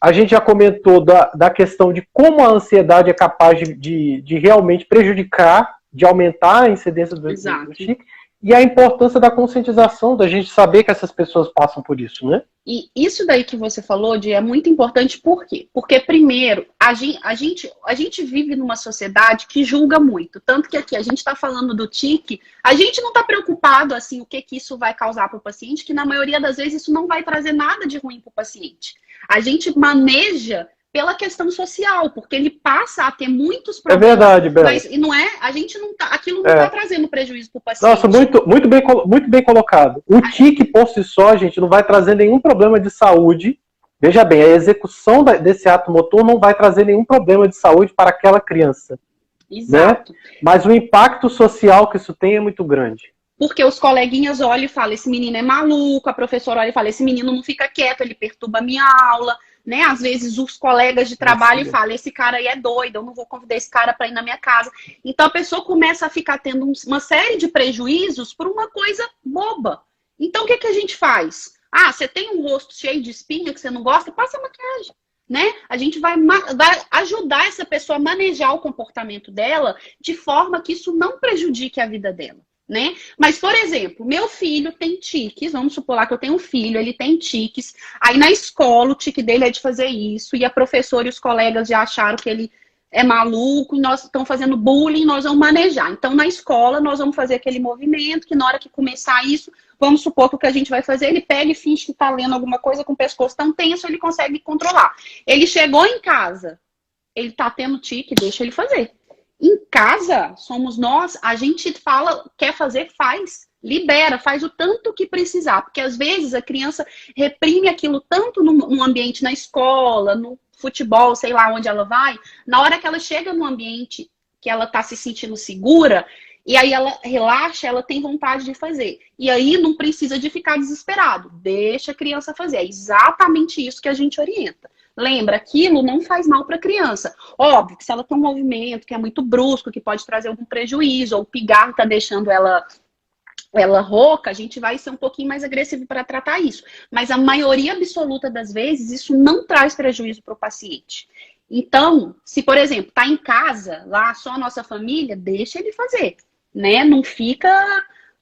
A gente já comentou da, da questão de como a ansiedade é capaz de, de, de realmente prejudicar, de aumentar a incidência do, do tique e a importância da conscientização, da gente saber que essas pessoas passam por isso, né? E isso daí que você falou, de é muito importante, por quê? Porque, primeiro, a gente, a gente, a gente vive numa sociedade que julga muito. Tanto que aqui a gente está falando do TIC, a gente não está preocupado, assim, o que, que isso vai causar para o paciente, que na maioria das vezes isso não vai trazer nada de ruim para o paciente. A gente maneja pela questão social, porque ele passa a ter muitos problemas. É verdade, Bela. Mas e não é, a gente não tá, aquilo não está é. trazendo prejuízo para o paciente. Nossa, muito, muito, bem, muito bem colocado. O tique por si só, gente, não vai trazer nenhum problema de saúde. Veja bem, a execução desse ato motor não vai trazer nenhum problema de saúde para aquela criança. Né? Exato. Né? Mas o impacto social que isso tem é muito grande. Porque os coleguinhas olham e falam, esse menino é maluco, a professora olha e fala, esse menino não fica quieto, ele perturba a minha aula né? Às vezes os colegas de trabalho falam, esse cara aí é doido, eu não vou convidar esse cara para ir na minha casa. Então a pessoa começa a ficar tendo uma série de prejuízos por uma coisa boba. Então o que, que a gente faz? Ah, você tem um rosto cheio de espinha que você não gosta? Passa maquiagem. Né? A gente vai, vai ajudar essa pessoa a manejar o comportamento dela de forma que isso não prejudique a vida dela né? Mas, por exemplo, meu filho tem tiques, vamos supor lá que eu tenho um filho, ele tem tiques, aí na escola o tique dele é de fazer isso, e a professora e os colegas já acharam que ele é maluco, e nós estamos fazendo bullying, nós vamos manejar. Então, na escola, nós vamos fazer aquele movimento, que na hora que começar isso, vamos supor que o que a gente vai fazer, ele pega e finge que está lendo alguma coisa com o pescoço tão tenso, ele consegue controlar. Ele chegou em casa, ele está tendo tique, deixa ele fazer. Em casa, somos nós, a gente fala, quer fazer, faz. Libera, faz o tanto que precisar. Porque às vezes a criança reprime aquilo tanto no, no ambiente na escola, no futebol, sei lá onde ela vai. Na hora que ela chega no ambiente que ela está se sentindo segura, e aí ela relaxa, ela tem vontade de fazer. E aí não precisa de ficar desesperado. Deixa a criança fazer. É exatamente isso que a gente orienta. Lembra, aquilo não faz mal para a criança. Óbvio que se ela tem um movimento que é muito brusco, que pode trazer algum prejuízo, ou o pigarro está deixando ela ela rouca, a gente vai ser um pouquinho mais agressivo para tratar isso. Mas a maioria absoluta das vezes, isso não traz prejuízo para o paciente. Então, se, por exemplo, está em casa, lá só a nossa família, deixa ele fazer, né? Não fica,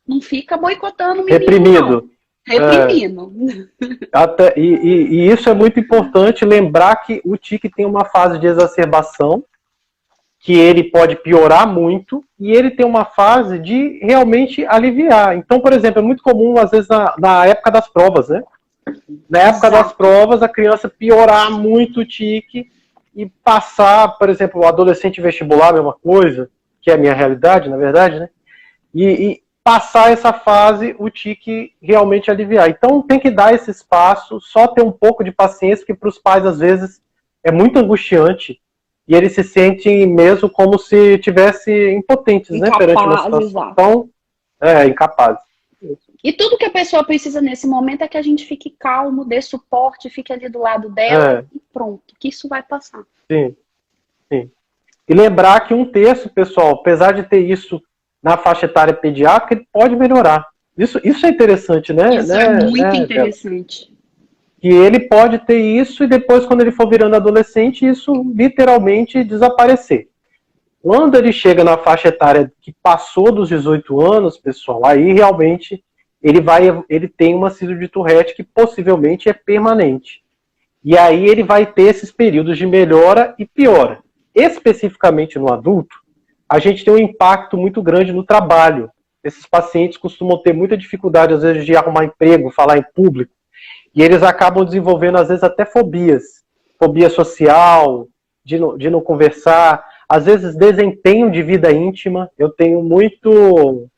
não fica boicotando o menino. Reprimido. Não. Reprimindo. É, até, e, e, e, isso é muito importante lembrar que o tique tem uma fase de exacerbação, que ele pode piorar muito, e ele tem uma fase de realmente aliviar. Então, por exemplo, é muito comum, às vezes, na, na época das provas, né? Na época Exato. das provas, a criança piorar muito o tique e passar, por exemplo, o adolescente vestibular, mesma coisa, que é a minha realidade, na verdade, né? E, passar essa fase, o tique realmente aliviar. Então tem que dar esse espaço, só ter um pouco de paciência, que para os pais às vezes é muito angustiante e eles se sentem mesmo como se tivessem impotentes, né, perante uma situação. Então, é, incapazes. E tudo que a pessoa precisa nesse momento é que a gente fique calmo, dê suporte, fique ali do lado dela é. e pronto, que isso vai passar. Sim, sim. E lembrar que um terço, pessoal, apesar de ter isso na faixa etária pediátrica, ele pode melhorar. Isso, isso é interessante, né? Isso né? é muito né? interessante. Que ele pode ter isso e depois, quando ele for virando adolescente, isso literalmente desaparecer. Quando ele chega na faixa etária que passou dos 18 anos, pessoal, aí realmente ele vai, ele tem uma síndrome de Tourette que possivelmente é permanente. E aí ele vai ter esses períodos de melhora e piora. Especificamente no adulto, a gente tem um impacto muito grande no trabalho. Esses pacientes costumam ter muita dificuldade, às vezes, de arrumar emprego, falar em público, e eles acabam desenvolvendo, às vezes, até fobias. Fobia social, de não, de não conversar, às vezes, desempenho de vida íntima. Eu tenho muito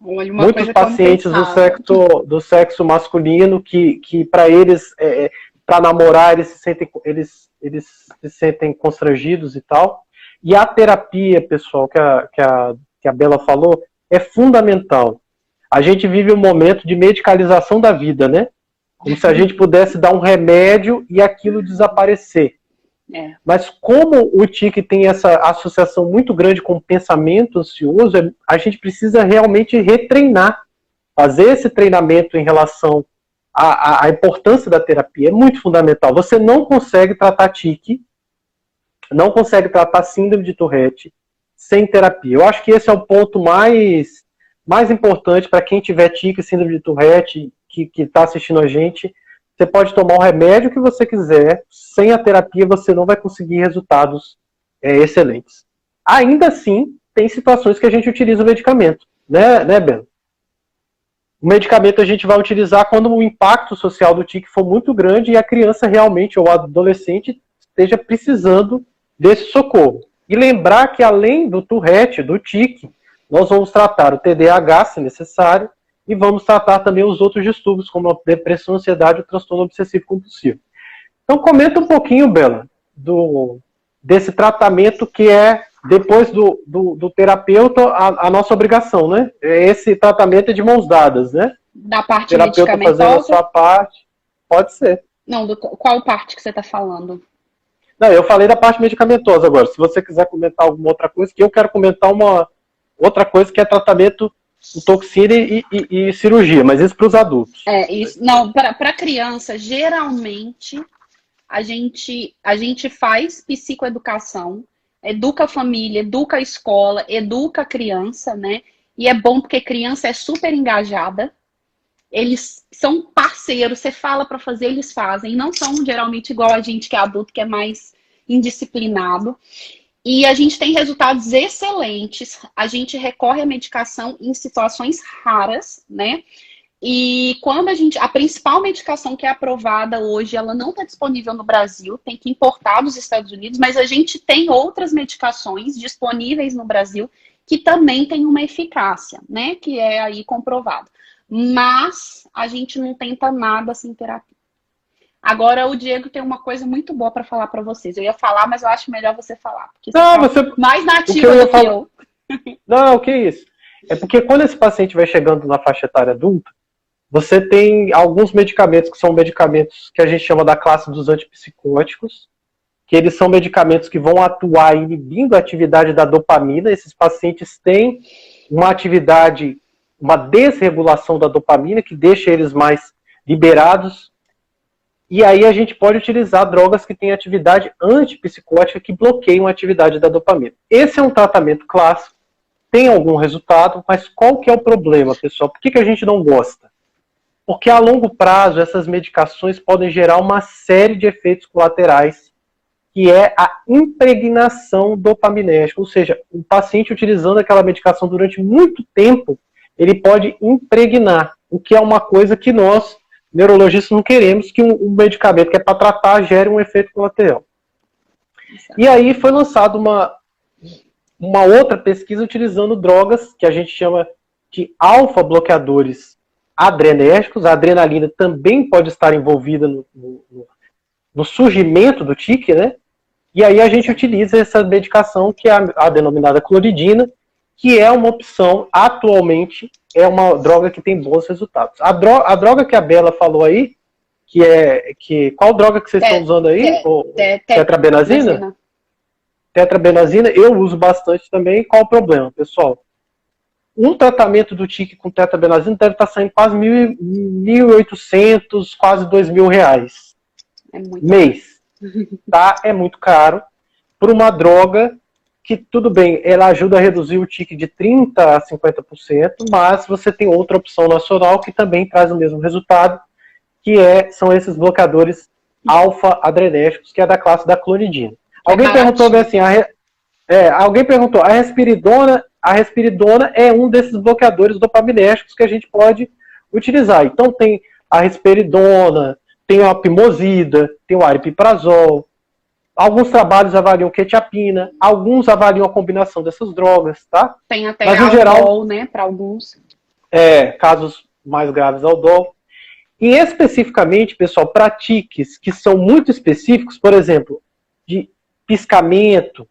Olha, muitos pacientes do sexo, do sexo masculino que, que para eles, é, é para namorar, eles se, sentem, eles, eles se sentem constrangidos e tal. E a terapia, pessoal, que a, que a, que a Bela falou, é fundamental. A gente vive um momento de medicalização da vida, né? Como se a gente pudesse dar um remédio e aquilo desaparecer. É. Mas como o tique tem essa associação muito grande com o pensamento ansioso, é, a gente precisa realmente retreinar, fazer esse treinamento em relação à, à importância da terapia. É muito fundamental. Você não consegue tratar tique, não consegue tratar síndrome de Tourette sem terapia. Eu acho que esse é o ponto mais, mais importante para quem tiver tique, síndrome de Tourette, que está assistindo a gente, você pode tomar o remédio que você quiser, sem a terapia você não vai conseguir resultados é, excelentes. Ainda assim, tem situações que a gente utiliza o medicamento, né, né, Ben? O medicamento a gente vai utilizar quando o impacto social do tique for muito grande e a criança realmente ou o adolescente esteja precisando desse socorro. E lembrar que além do Tourette, do tique, nós vamos tratar o TDAH, se necessário, e vamos tratar também os outros distúrbios, como a depressão, ansiedade e o transtorno obsessivo compulsivo. Então comenta um pouquinho, Bela, do, desse tratamento que é, depois do, do, do terapeuta, a, a, nossa obrigação, né? Esse tratamento é de mãos dadas, né? Da parte o terapeuta fazendo a sua parte, pode ser. Não, do, qual parte que você está falando? Não, eu falei da parte medicamentosa agora. Se você quiser comentar alguma outra coisa, que eu quero comentar uma outra coisa que é tratamento toxina e, e, e cirurgia, mas isso para os adultos. É, isso, não, para criança, geralmente a gente, a gente faz psicoeducação, educa a família, educa a escola, educa a criança, né? E é bom porque criança é super engajada. Eles são parceiros, você fala para fazer, eles fazem. Não são geralmente igual a gente que é adulto, que é mais indisciplinado. E a gente tem resultados excelentes. A gente recorre à medicação em situações raras, né? E quando a gente. A principal medicação que é aprovada hoje, ela não está disponível no Brasil, tem que importar dos Estados Unidos, mas a gente tem outras medicações disponíveis no Brasil que também tem uma eficácia, né? Que é aí comprovado. Mas a gente não tenta nada sem terapia. Agora o Diego tem uma coisa muito boa para falar para vocês. Eu ia falar, mas eu acho melhor você falar, porque não, você mais nativa do que falar... eu. Não, o que é isso? É porque quando esse paciente vai chegando na faixa etária adulta, você tem alguns medicamentos que são medicamentos que a gente chama da classe dos antipsicóticos, que eles são medicamentos que vão atuar inibindo a atividade da dopamina. Esses pacientes têm uma atividade, uma desregulação da dopamina que deixa eles mais liberados e aí a gente pode utilizar drogas que têm atividade antipsicótica que bloqueiam a atividade da dopamina. Esse é um tratamento clássico, tem algum resultado, mas qual que é o problema, pessoal? Por que, que a gente não gosta? Porque a longo prazo essas medicações podem gerar uma série de efeitos colaterais, que é a impregnação dopaminérgica, ou seja, o paciente utilizando aquela medicação durante muito tempo, ele pode impregnar, o que é uma coisa que nós neurologistas não queremos que um, um medicamento que é para tratar gere um efeito colateral. Exato. E aí foi lançada uma, uma outra pesquisa utilizando drogas que a gente chama de alfa-bloqueadores adrenérgicos. A adrenalina também pode estar envolvida no, no, no, surgimento do tique, né? E aí a gente utiliza essa medicação que é a, a denominada cloridina, que é uma opção atualmente é uma droga que tem bons resultados. A droga, a droga que a Bela falou aí, que é que qual droga que vocês estão usando aí? Te, te, tetrabenazina? Tetrabenazina eu uso bastante também. Qual o problema, pessoal? Um tratamento do tique com tetrabenazina deve estar saindo quase 1.800, quase 2 mil reais. É mês. Tá? É muito caro. Por uma droga que tudo bem, ela ajuda a reduzir o tique de 30% a 50%, mas você tem outra opção nacional que também traz o mesmo resultado, que é, são esses bloqueadores alfa-adrenérgicos, que é da classe da clonidina. Alguém perguntou bem assim, a, é, alguém perguntou, a respiridona, a respiridona é um desses bloqueadores dopaminérgicos que a gente pode utilizar. Então tem a risperidona, tem a pimosida, tem o aripiprazol, Alguns trabalhos avaliam quetiapina, alguns avaliam a combinação dessas drogas, tá? Tem até Mas, geral, né, para alguns. É, casos mais graves ao dol. E especificamente, pessoal, para tiques que são muito específicos, por exemplo, de piscamento,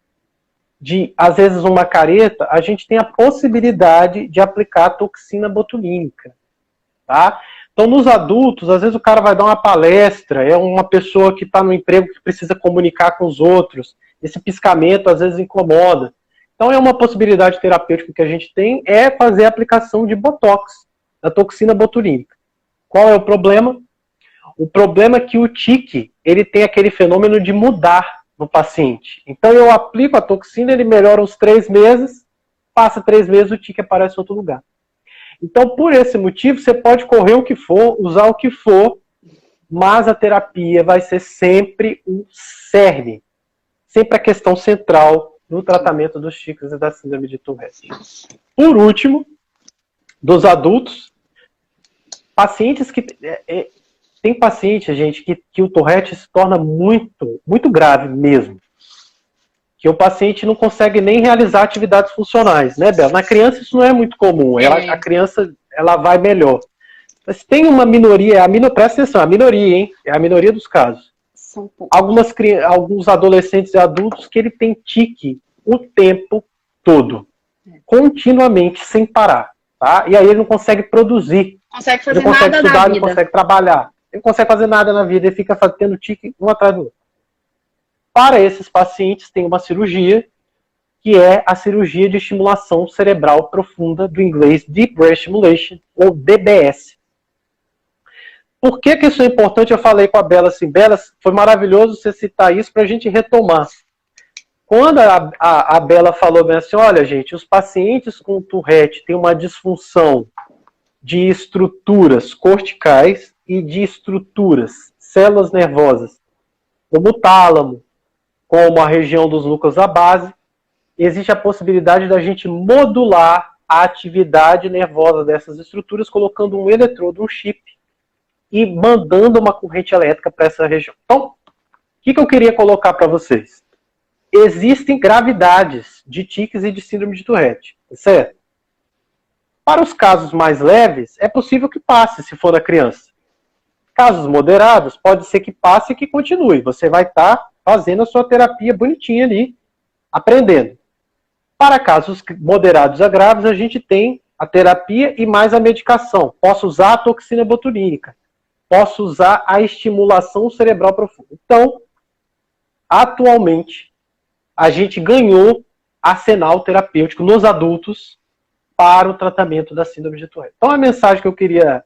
de às vezes uma careta, a gente tem a possibilidade de aplicar toxina botulínica. tá? Então, nos adultos, às vezes o cara vai dar uma palestra, é uma pessoa que está no emprego que precisa comunicar com os outros, esse piscamento às vezes incomoda. Então, é uma possibilidade terapêutica que a gente tem é fazer a aplicação de botox, da toxina botulínica. Qual é o problema? O problema é que o tique, ele tem aquele fenômeno de mudar no paciente. Então, eu aplico a toxina, ele melhora uns três meses, passa três meses, o tique aparece em outro lugar. Então, por esse motivo, você pode correr o que for, usar o que for, mas a terapia vai ser sempre o cerne, sempre a questão central no tratamento dos tiques e da síndrome de Tourette. Por último, dos adultos, pacientes que. É, é, tem paciente, gente, que, que o Tourette se torna muito, muito grave mesmo. Que o paciente não consegue nem realizar atividades funcionais, né, Bela? Na criança isso não é muito comum. Ela, é. A criança ela vai melhor. Mas tem uma minoria, a mino, presta atenção, a minoria, hein? É a minoria dos casos são poucos. Algumas, alguns adolescentes e adultos que ele tem tique o tempo todo, é. continuamente, sem parar. Tá? E aí ele não consegue produzir. Consegue fazer não consegue nada estudar, ele não consegue trabalhar. Ele não consegue fazer nada na vida, ele fica tendo tique um atrás do outro. Para esses pacientes, tem uma cirurgia, que é a cirurgia de estimulação cerebral profunda, do inglês Deep Brain Stimulation, ou DBS. Por que, que isso é importante? Eu falei com a Bela assim, Bela, foi maravilhoso você citar isso para a gente retomar. Quando a, a, a, Bela falou bem assim, olha gente, os pacientes com Tourette têm uma disfunção de estruturas corticais e de estruturas, células nervosas, como o tálamo, como a região dos núcleos da base, existe a possibilidade da gente modular a atividade nervosa dessas estruturas colocando um eletrodo, um chip, e mandando uma corrente elétrica para essa região. Então, o que, que eu queria colocar para vocês? Existem gravidades de tiques e de síndrome de Tourette, certo? Para os casos mais leves, é possível que passe, se for da criança. Casos moderados, pode ser que passe e que continue. Você vai estar tá fazendo a sua terapia bonitinha ali, aprendendo. Para casos moderados a graves, a gente tem a terapia e mais a medicação. Posso usar a toxina botulínica posso usar a estimulação cerebral profunda. Então, atualmente, a gente ganhou arsenal terapêutico nos adultos para o tratamento da síndrome de Tourette. Então, a mensagem que eu queria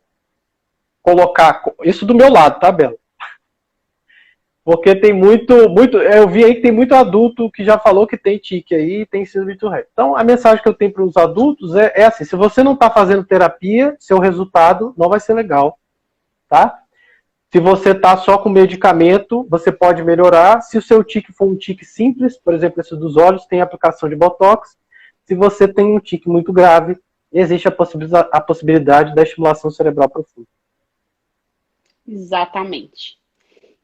colocar, isso do meu lado, tá, Bela? Porque tem muito, muito, eu vi aí que tem muito adulto que já falou que tem tique aí, tem síndrome de Tourette. Então, a mensagem que eu tenho para os adultos é, é assim: se você não está fazendo terapia, seu resultado não vai ser legal tá? Se você está só com medicamento, você pode melhorar. Se o seu tique for um tique simples, por exemplo, esse dos olhos, tem aplicação de Botox. Se você tem um tique muito grave, existe a possibilidade, a possibilidade da estimulação cerebral profunda. Exatamente.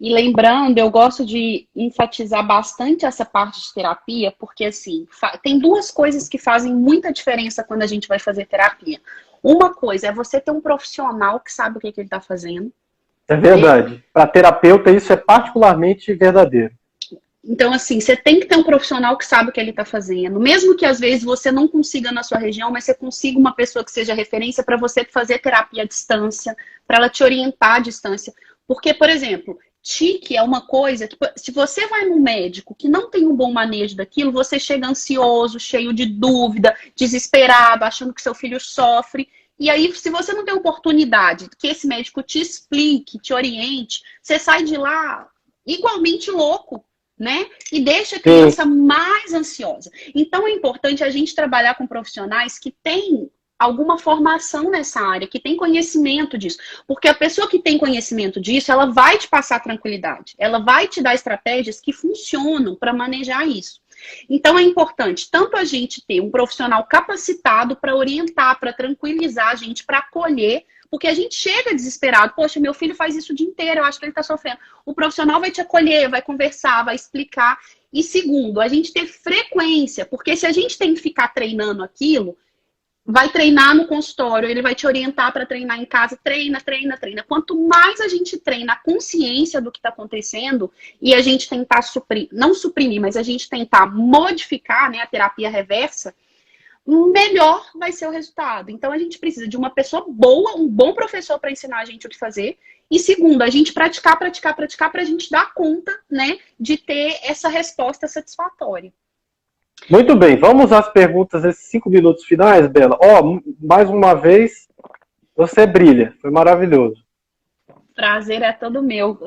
E lembrando, eu gosto de enfatizar bastante essa parte de terapia, porque assim, tem duas coisas que fazem muita diferença quando a gente vai fazer terapia. Uma coisa é você ter um profissional que sabe o que, que ele está fazendo. É verdade. Para terapeuta, isso é particularmente verdadeiro. Então, assim, você tem que ter um profissional que sabe o que ele está fazendo. Mesmo que às vezes você não consiga na sua região, mas você consiga uma pessoa que seja referência para você fazer terapia à distância, para ela te orientar à distância. Porque, por exemplo, tique é uma coisa que, se você vai num médico que não tem um bom manejo daquilo, você chega ansioso, cheio de dúvida, desesperado, achando que seu filho sofre. E aí, se você não tem oportunidade que esse médico te explique, te oriente, você sai de lá igualmente louco, né? E deixa a criança Sim. mais ansiosa. Então, é importante a gente trabalhar com profissionais que têm alguma formação nessa área, que tem conhecimento disso. Porque a pessoa que tem conhecimento disso, ela vai te passar tranquilidade. Ela vai te dar estratégias que funcionam para manejar isso. Então é importante tanto a gente ter um profissional capacitado para orientar, para tranquilizar a gente, para acolher, porque a gente chega desesperado. Poxa, meu filho faz isso o dia inteiro, eu acho que ele está sofrendo. O profissional vai te acolher, vai conversar, vai explicar. E segundo, a gente ter frequência, porque se a gente tem que ficar treinando aquilo, vai treinar no consultório, ele vai te orientar para treinar em casa, treina, treina, treina. Quanto mais a gente treina a consciência do que está acontecendo e a gente tentar suprimir, não suprimir, mas a gente tentar modificar né, a terapia reversa, melhor vai ser o resultado. Então a gente precisa de uma pessoa boa, um bom professor para ensinar a gente o que fazer. E segundo, a gente praticar, praticar, praticar para a gente dar conta, né, de ter essa resposta satisfatória. Muito bem, vamos às perguntas nesses cinco minutos finais, Bela. Ó, oh, mais uma vez, você brilha, foi maravilhoso. Prazer é todo meu.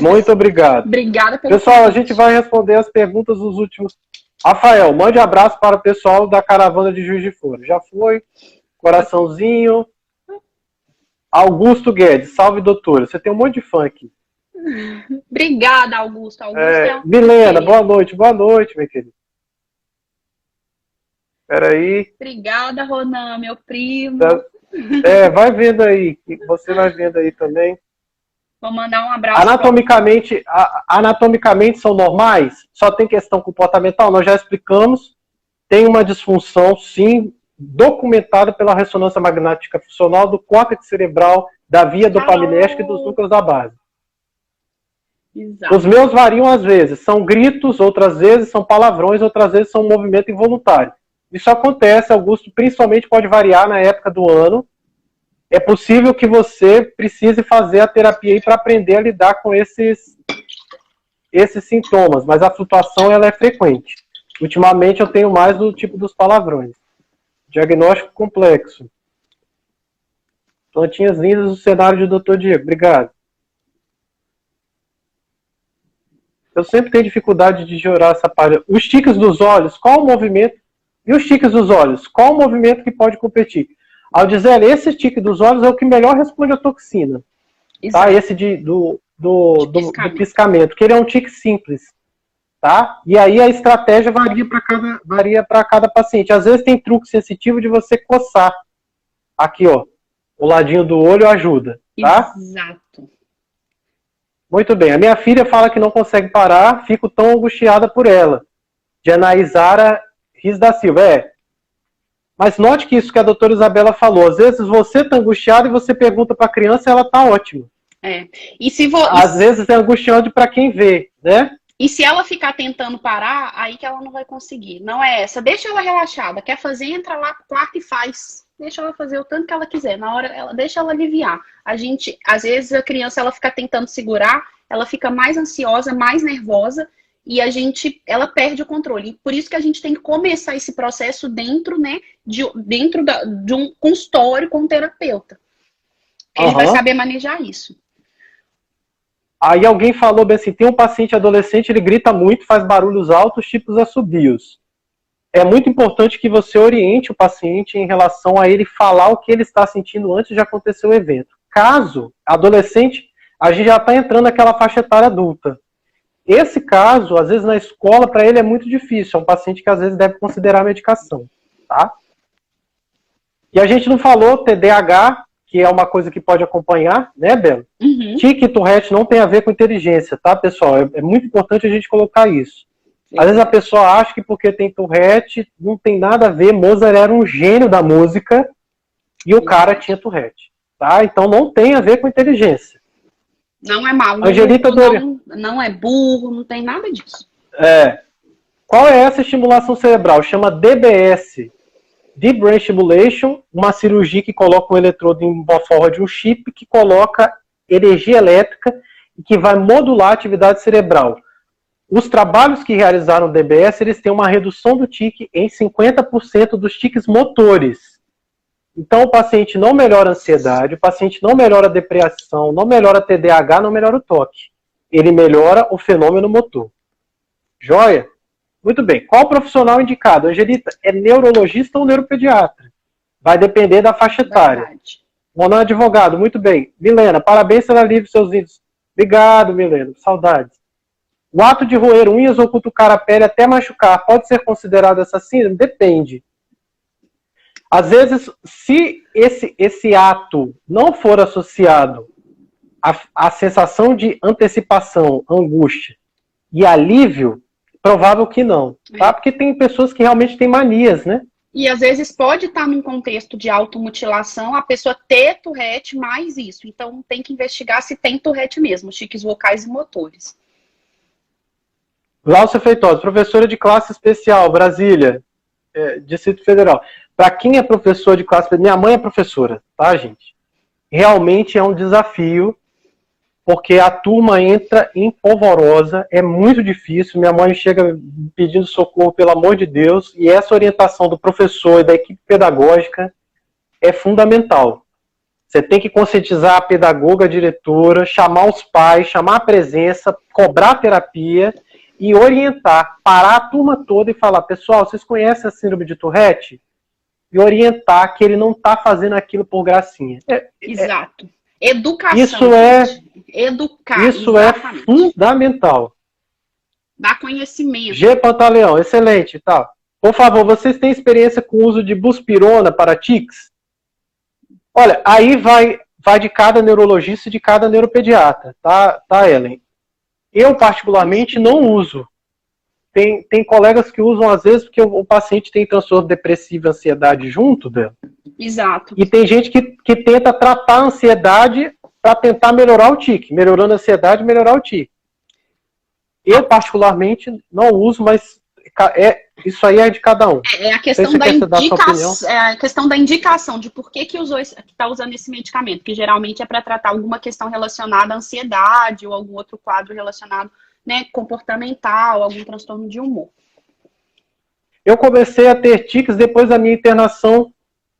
Muito obrigado. Obrigada pelo Pessoal, a gente vai responder as perguntas dos últimos. Rafael, mande abraço para o pessoal da caravana de Juiz de Fora. Já foi? Coraçãozinho. Augusto Guedes, salve doutora. Você tem um monte de fã aqui. Obrigada, Augusto. Augusto é, é Milena, boa noite, boa noite, meu querido. Peraí. Obrigada, Ronan, meu primo. É, vai vendo aí. Você vai vendo aí também. Vou mandar um abraço. Anatomicamente, anatomicamente são normais? Só tem questão comportamental? Nós já explicamos. Tem uma disfunção, sim, documentada pela ressonância magnética funcional do córtex cerebral, da via dopaminérgica e dos núcleos da base. Exato. Os meus variam às vezes. São gritos, outras vezes são palavrões, outras vezes são movimento involuntário. Isso acontece, Augusto, principalmente pode variar na época do ano. É possível que você precise fazer a terapia para aprender a lidar com esses, esses sintomas, mas a flutuação ela é frequente. Ultimamente eu tenho mais do tipo dos palavrões. Diagnóstico complexo. Plantinhas lindas do cenário do Dr. Diego. Obrigado. Eu sempre tenho dificuldade de gerar essa página. Os tiques dos olhos, qual o movimento e os tiques dos olhos? Qual o movimento que pode competir? Ao dizer esse tique dos olhos é o que melhor responde à toxina. Tá? Esse de, do, do, do, do, piscamento, que ele é um tique simples. Tá? E aí a estratégia varia para cada, varia cada paciente. Às vezes tem truque sensitivo de você coçar. Aqui, ó. O ladinho do olho ajuda. Tá? Exato. Muito bem. A minha filha fala que não consegue parar, fico tão angustiada por ela. De Anaisara Riz da Silva, é. Mas note que isso que a doutora Isabela falou, às vezes você está angustiado e você pergunta para a criança e ela está ótima. É. E se vo... Às vezes é angustiante para quem vê, né? E se ela ficar tentando parar, aí que ela não vai conseguir. Não é essa. Deixa ela relaxada. Quer fazer, entra lá pro quarto e faz. Deixa ela fazer o tanto que ela quiser. Na hora, ela deixa ela aliviar. A gente, às vezes a criança ela fica tentando segurar, ela fica mais ansiosa, mais nervosa e a gente, ela perde o controle. Por isso que a gente tem que começar esse processo dentro, né, de, dentro da, de um consultório com um terapeuta. Ele uhum. vai saber manejar isso. Aí alguém falou bem assim, tem um paciente adolescente, ele grita muito, faz barulhos altos, tipos assobios. É muito importante que você oriente o paciente em relação a ele falar o que ele está sentindo antes de acontecer o evento. Caso adolescente, a gente já está entrando naquela faixa etária adulta. Esse caso, às vezes na escola, para ele é muito difícil. É um paciente que às vezes deve considerar a medicação, tá? E a gente não falou TDAH, que é uma coisa que pode acompanhar, né, Belo? Uhum. Tique e Tourette não tem a ver com inteligência, tá, pessoal? É, é, muito importante a gente colocar isso. Sim. Às vezes a pessoa acha que porque tem Tourette não tem nada a ver. Mozart era um gênio da música e o cara tinha Tourette, tá? Então não tem a ver com inteligência. Não é maluco, Angelita não, não é burro, não tem nada disso. É. Qual é essa estimulação cerebral? Chama DBS. Deep Brain Stimulation, uma cirurgia que coloca um eletrodo em uma forma de um chip que coloca energia elétrica e que vai modular a atividade cerebral. Os trabalhos que realizaram o DBS, eles têm uma redução do tique em 50% dos tiques motores. Então, o paciente não melhora a ansiedade, o paciente não melhora a depressão, não melhora a TDAH, não melhora o toque. Ele melhora o fenômeno motor. Joia? Muito bem. Qual profissional indicado? Angelita, é neurologista ou neuropediatra? Vai depender da faixa etária. Monan advogado, muito bem. Milena, parabéns pela livre seus vídeos. Obrigado, Milena. Saudades. O ato de roer unhas ou cutucar a pele até machucar pode ser considerado assassino? Depende. Às vezes, se esse, esse ato não for associado à, à sensação de antecipação, angústia e alívio, provável que não, tá? É. Porque tem pessoas que realmente têm manias, né? E às vezes pode estar num contexto de automutilação a pessoa ter Tourette mais isso. Então tem que investigar se tem Tourette mesmo, chiques vocais e motores. Glaucia Feitosa, professora de classe especial, Brasília. é, Distrito Federal. Para quem é professor de classe, minha mãe é professora, tá, gente? Realmente é um desafio, porque a turma entra em polvorosa, é muito difícil. Minha mãe chega pedindo socorro, pelo amor de Deus, e essa orientação do professor e da equipe pedagógica é fundamental. Você tem que conscientizar a pedagoga, a diretora, chamar os pais, chamar a presença, cobrar terapia e orientar, parar a turma toda e falar: pessoal, vocês conhecem a síndrome de Tourette? E orientar que ele não está fazendo aquilo por gracinha. É, é Exato. Educação. Isso é. Educar. Isso é exatamente. é fundamental. Dar conhecimento. G. Pantaleão, excelente. Tá. Por favor, vocês têm experiência com o uso de buspirona para tics? Olha, aí vai, vai de cada neurologista e de cada neuropediatra, tá, tá, Ellen? Eu, particularmente, não uso. Tem, tem colegas que usam, às vezes, porque o, o paciente tem transtorno depressivo e ansiedade junto dela. Exato. E tem gente que, que tenta tratar a ansiedade para tentar melhorar o tique. Melhorando a ansiedade, melhorar o tique. Eu, particularmente, não uso, mas é, isso aí é de cada um. É a questão da indicação, é a questão da indicação de por que que está usando esse medicamento, que geralmente é para tratar alguma questão relacionada à ansiedade ou algum outro quadro relacionado, né, comportamental, algum transtorno de humor. Eu comecei a ter tics depois da minha internação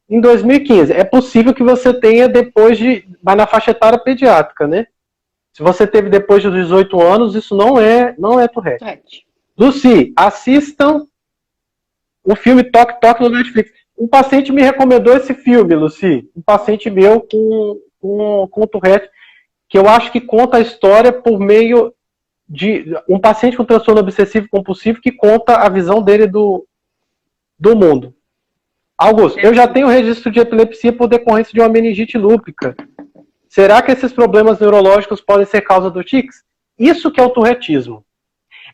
em 2015. É possível que você tenha depois de, vai na faixa etária pediátrica, né? Se você teve depois dos 18 anos, isso não é, não é Tourette. Tourette. Lucy, assistam o filme Toque Toque no Netflix. Um paciente me recomendou esse filme, Lucy. Um paciente meu com, com, com Tourette, que eu acho que conta a história por meio de um paciente com transtorno obsessivo compulsivo que conta a visão dele do, do mundo. Augusto, eu já tenho registro de epilepsia por decorrência de uma meningite lúpica. Será que esses problemas neurológicos podem ser causa do tics? Isso que é o turretismo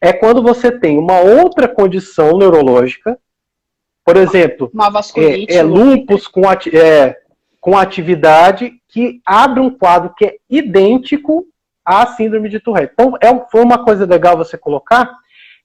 é quando você tem uma outra condição neurológica, por exemplo, é, é lupus com, ati é, com atividade que abre um quadro que é idêntico à síndrome de Tourette. Então, é, foi uma coisa legal você colocar,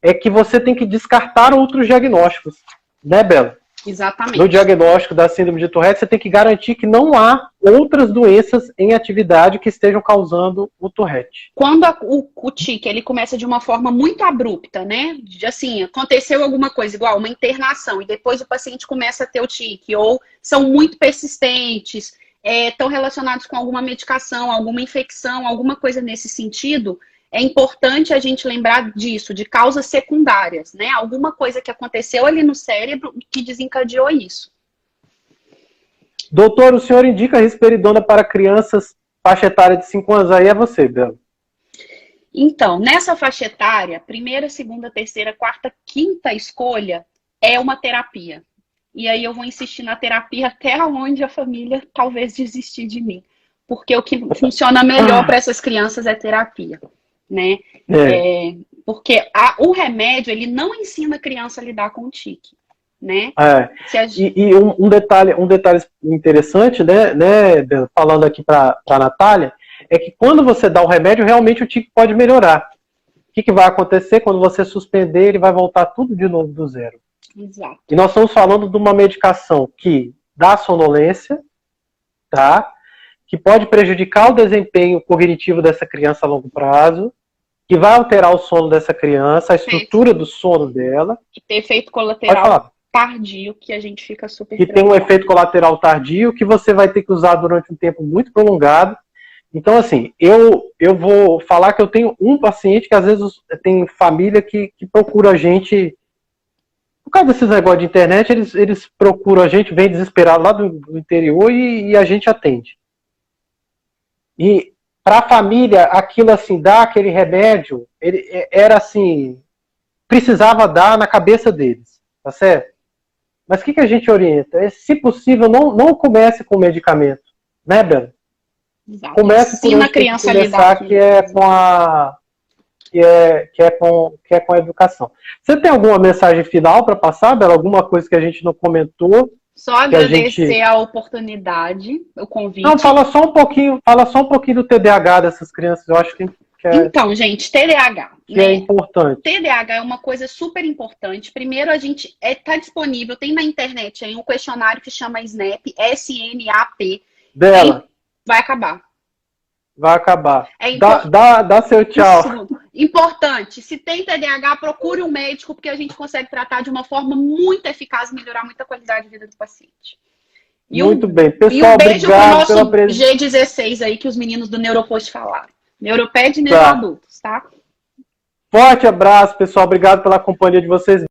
é que você tem que descartar outros diagnósticos, né, Bela? Exatamente. No diagnóstico da síndrome de Tourette, você tem que garantir que não há outras doenças em atividade que estejam causando o Tourette. Quando a, o, o tique ele começa de uma forma muito abrupta, né? De, assim, aconteceu alguma coisa, igual uma internação, e depois o paciente começa a ter o tique, ou são muito persistentes, estão é, relacionados com alguma medicação, alguma infecção, alguma coisa nesse sentido, é importante a gente lembrar disso, de causas secundárias, né? Alguma coisa que aconteceu ali no cérebro que desencadeou isso. Doutor, o senhor indica risperidona para crianças faixa etária de 5 anos? Aí é você, Bela. Então, nessa faixa etária, primeira, segunda, terceira, quarta, quinta escolha é uma terapia. E aí eu vou insistir na terapia até onde a família talvez desistir de mim. Porque o que funciona melhor para essas crianças é terapia né? É. É, porque a, o remédio, ele não ensina a criança a lidar com o tique, né? É. Gente... E, e um, um, detalhe, um detalhe interessante, né, né falando aqui para a Natália, é que quando você dá o remédio, realmente o tique pode melhorar. O que, que vai acontecer? Quando você suspender, ele vai voltar tudo de novo do zero. Exato. E nós estamos falando de uma medicação que dá sonolência, tá? Que pode prejudicar o desempenho cognitivo dessa criança a longo prazo, que vai alterar o sono dessa criança, a estrutura do sono dela. E tem efeito colateral tardio, que a gente fica super. Que tem um efeito colateral tardio que você vai ter que usar durante um tempo muito prolongado. Então, assim, eu, eu vou falar que eu tenho um paciente que às vezes tem família que, que procura a gente. Por causa desses negócios de internet, eles, eles procuram a gente, vem desesperado lá do, do interior e, e a gente atende. E para a família, aquilo assim, dar aquele remédio, ele é, era assim, precisava dar na cabeça deles, tá certo? Mas o que, que a gente orienta? É, se possível, não, não comece com medicamento, né, Bela? Comece por a criança começar, que é com a que é, que é com que é com a educação. Você tem alguma mensagem final para passar, Bela? Alguma coisa que a gente não comentou? Só agradecer a, gente... a, oportunidade, o convite. Não, fala só um pouquinho, fala só um pouquinho do TDAH dessas crianças. Eu acho que é, Então, gente, TDAH. que né? é importante. TDAH é uma coisa super importante. Primeiro, a gente está é, tá disponível, tem na internet aí um questionário que chama SNAP, S-N-A-P. Dela, Vai acabar. vai acabar. É Dá, importante. dá, dá seu tchau. Importante, se tem TDAH, procure um médico, porque a gente consegue tratar de uma forma muito eficaz e melhorar muito a qualidade de vida do paciente. E um, Muito bem. e Pessoal, um beijo pro obrigado nosso pela presença. G16 aí que os meninos do Neuropost falaram. Neuroped e Tá. Neuroadultos, tá? Forte abraço, pessoal. Obrigado pela companhia de vocês.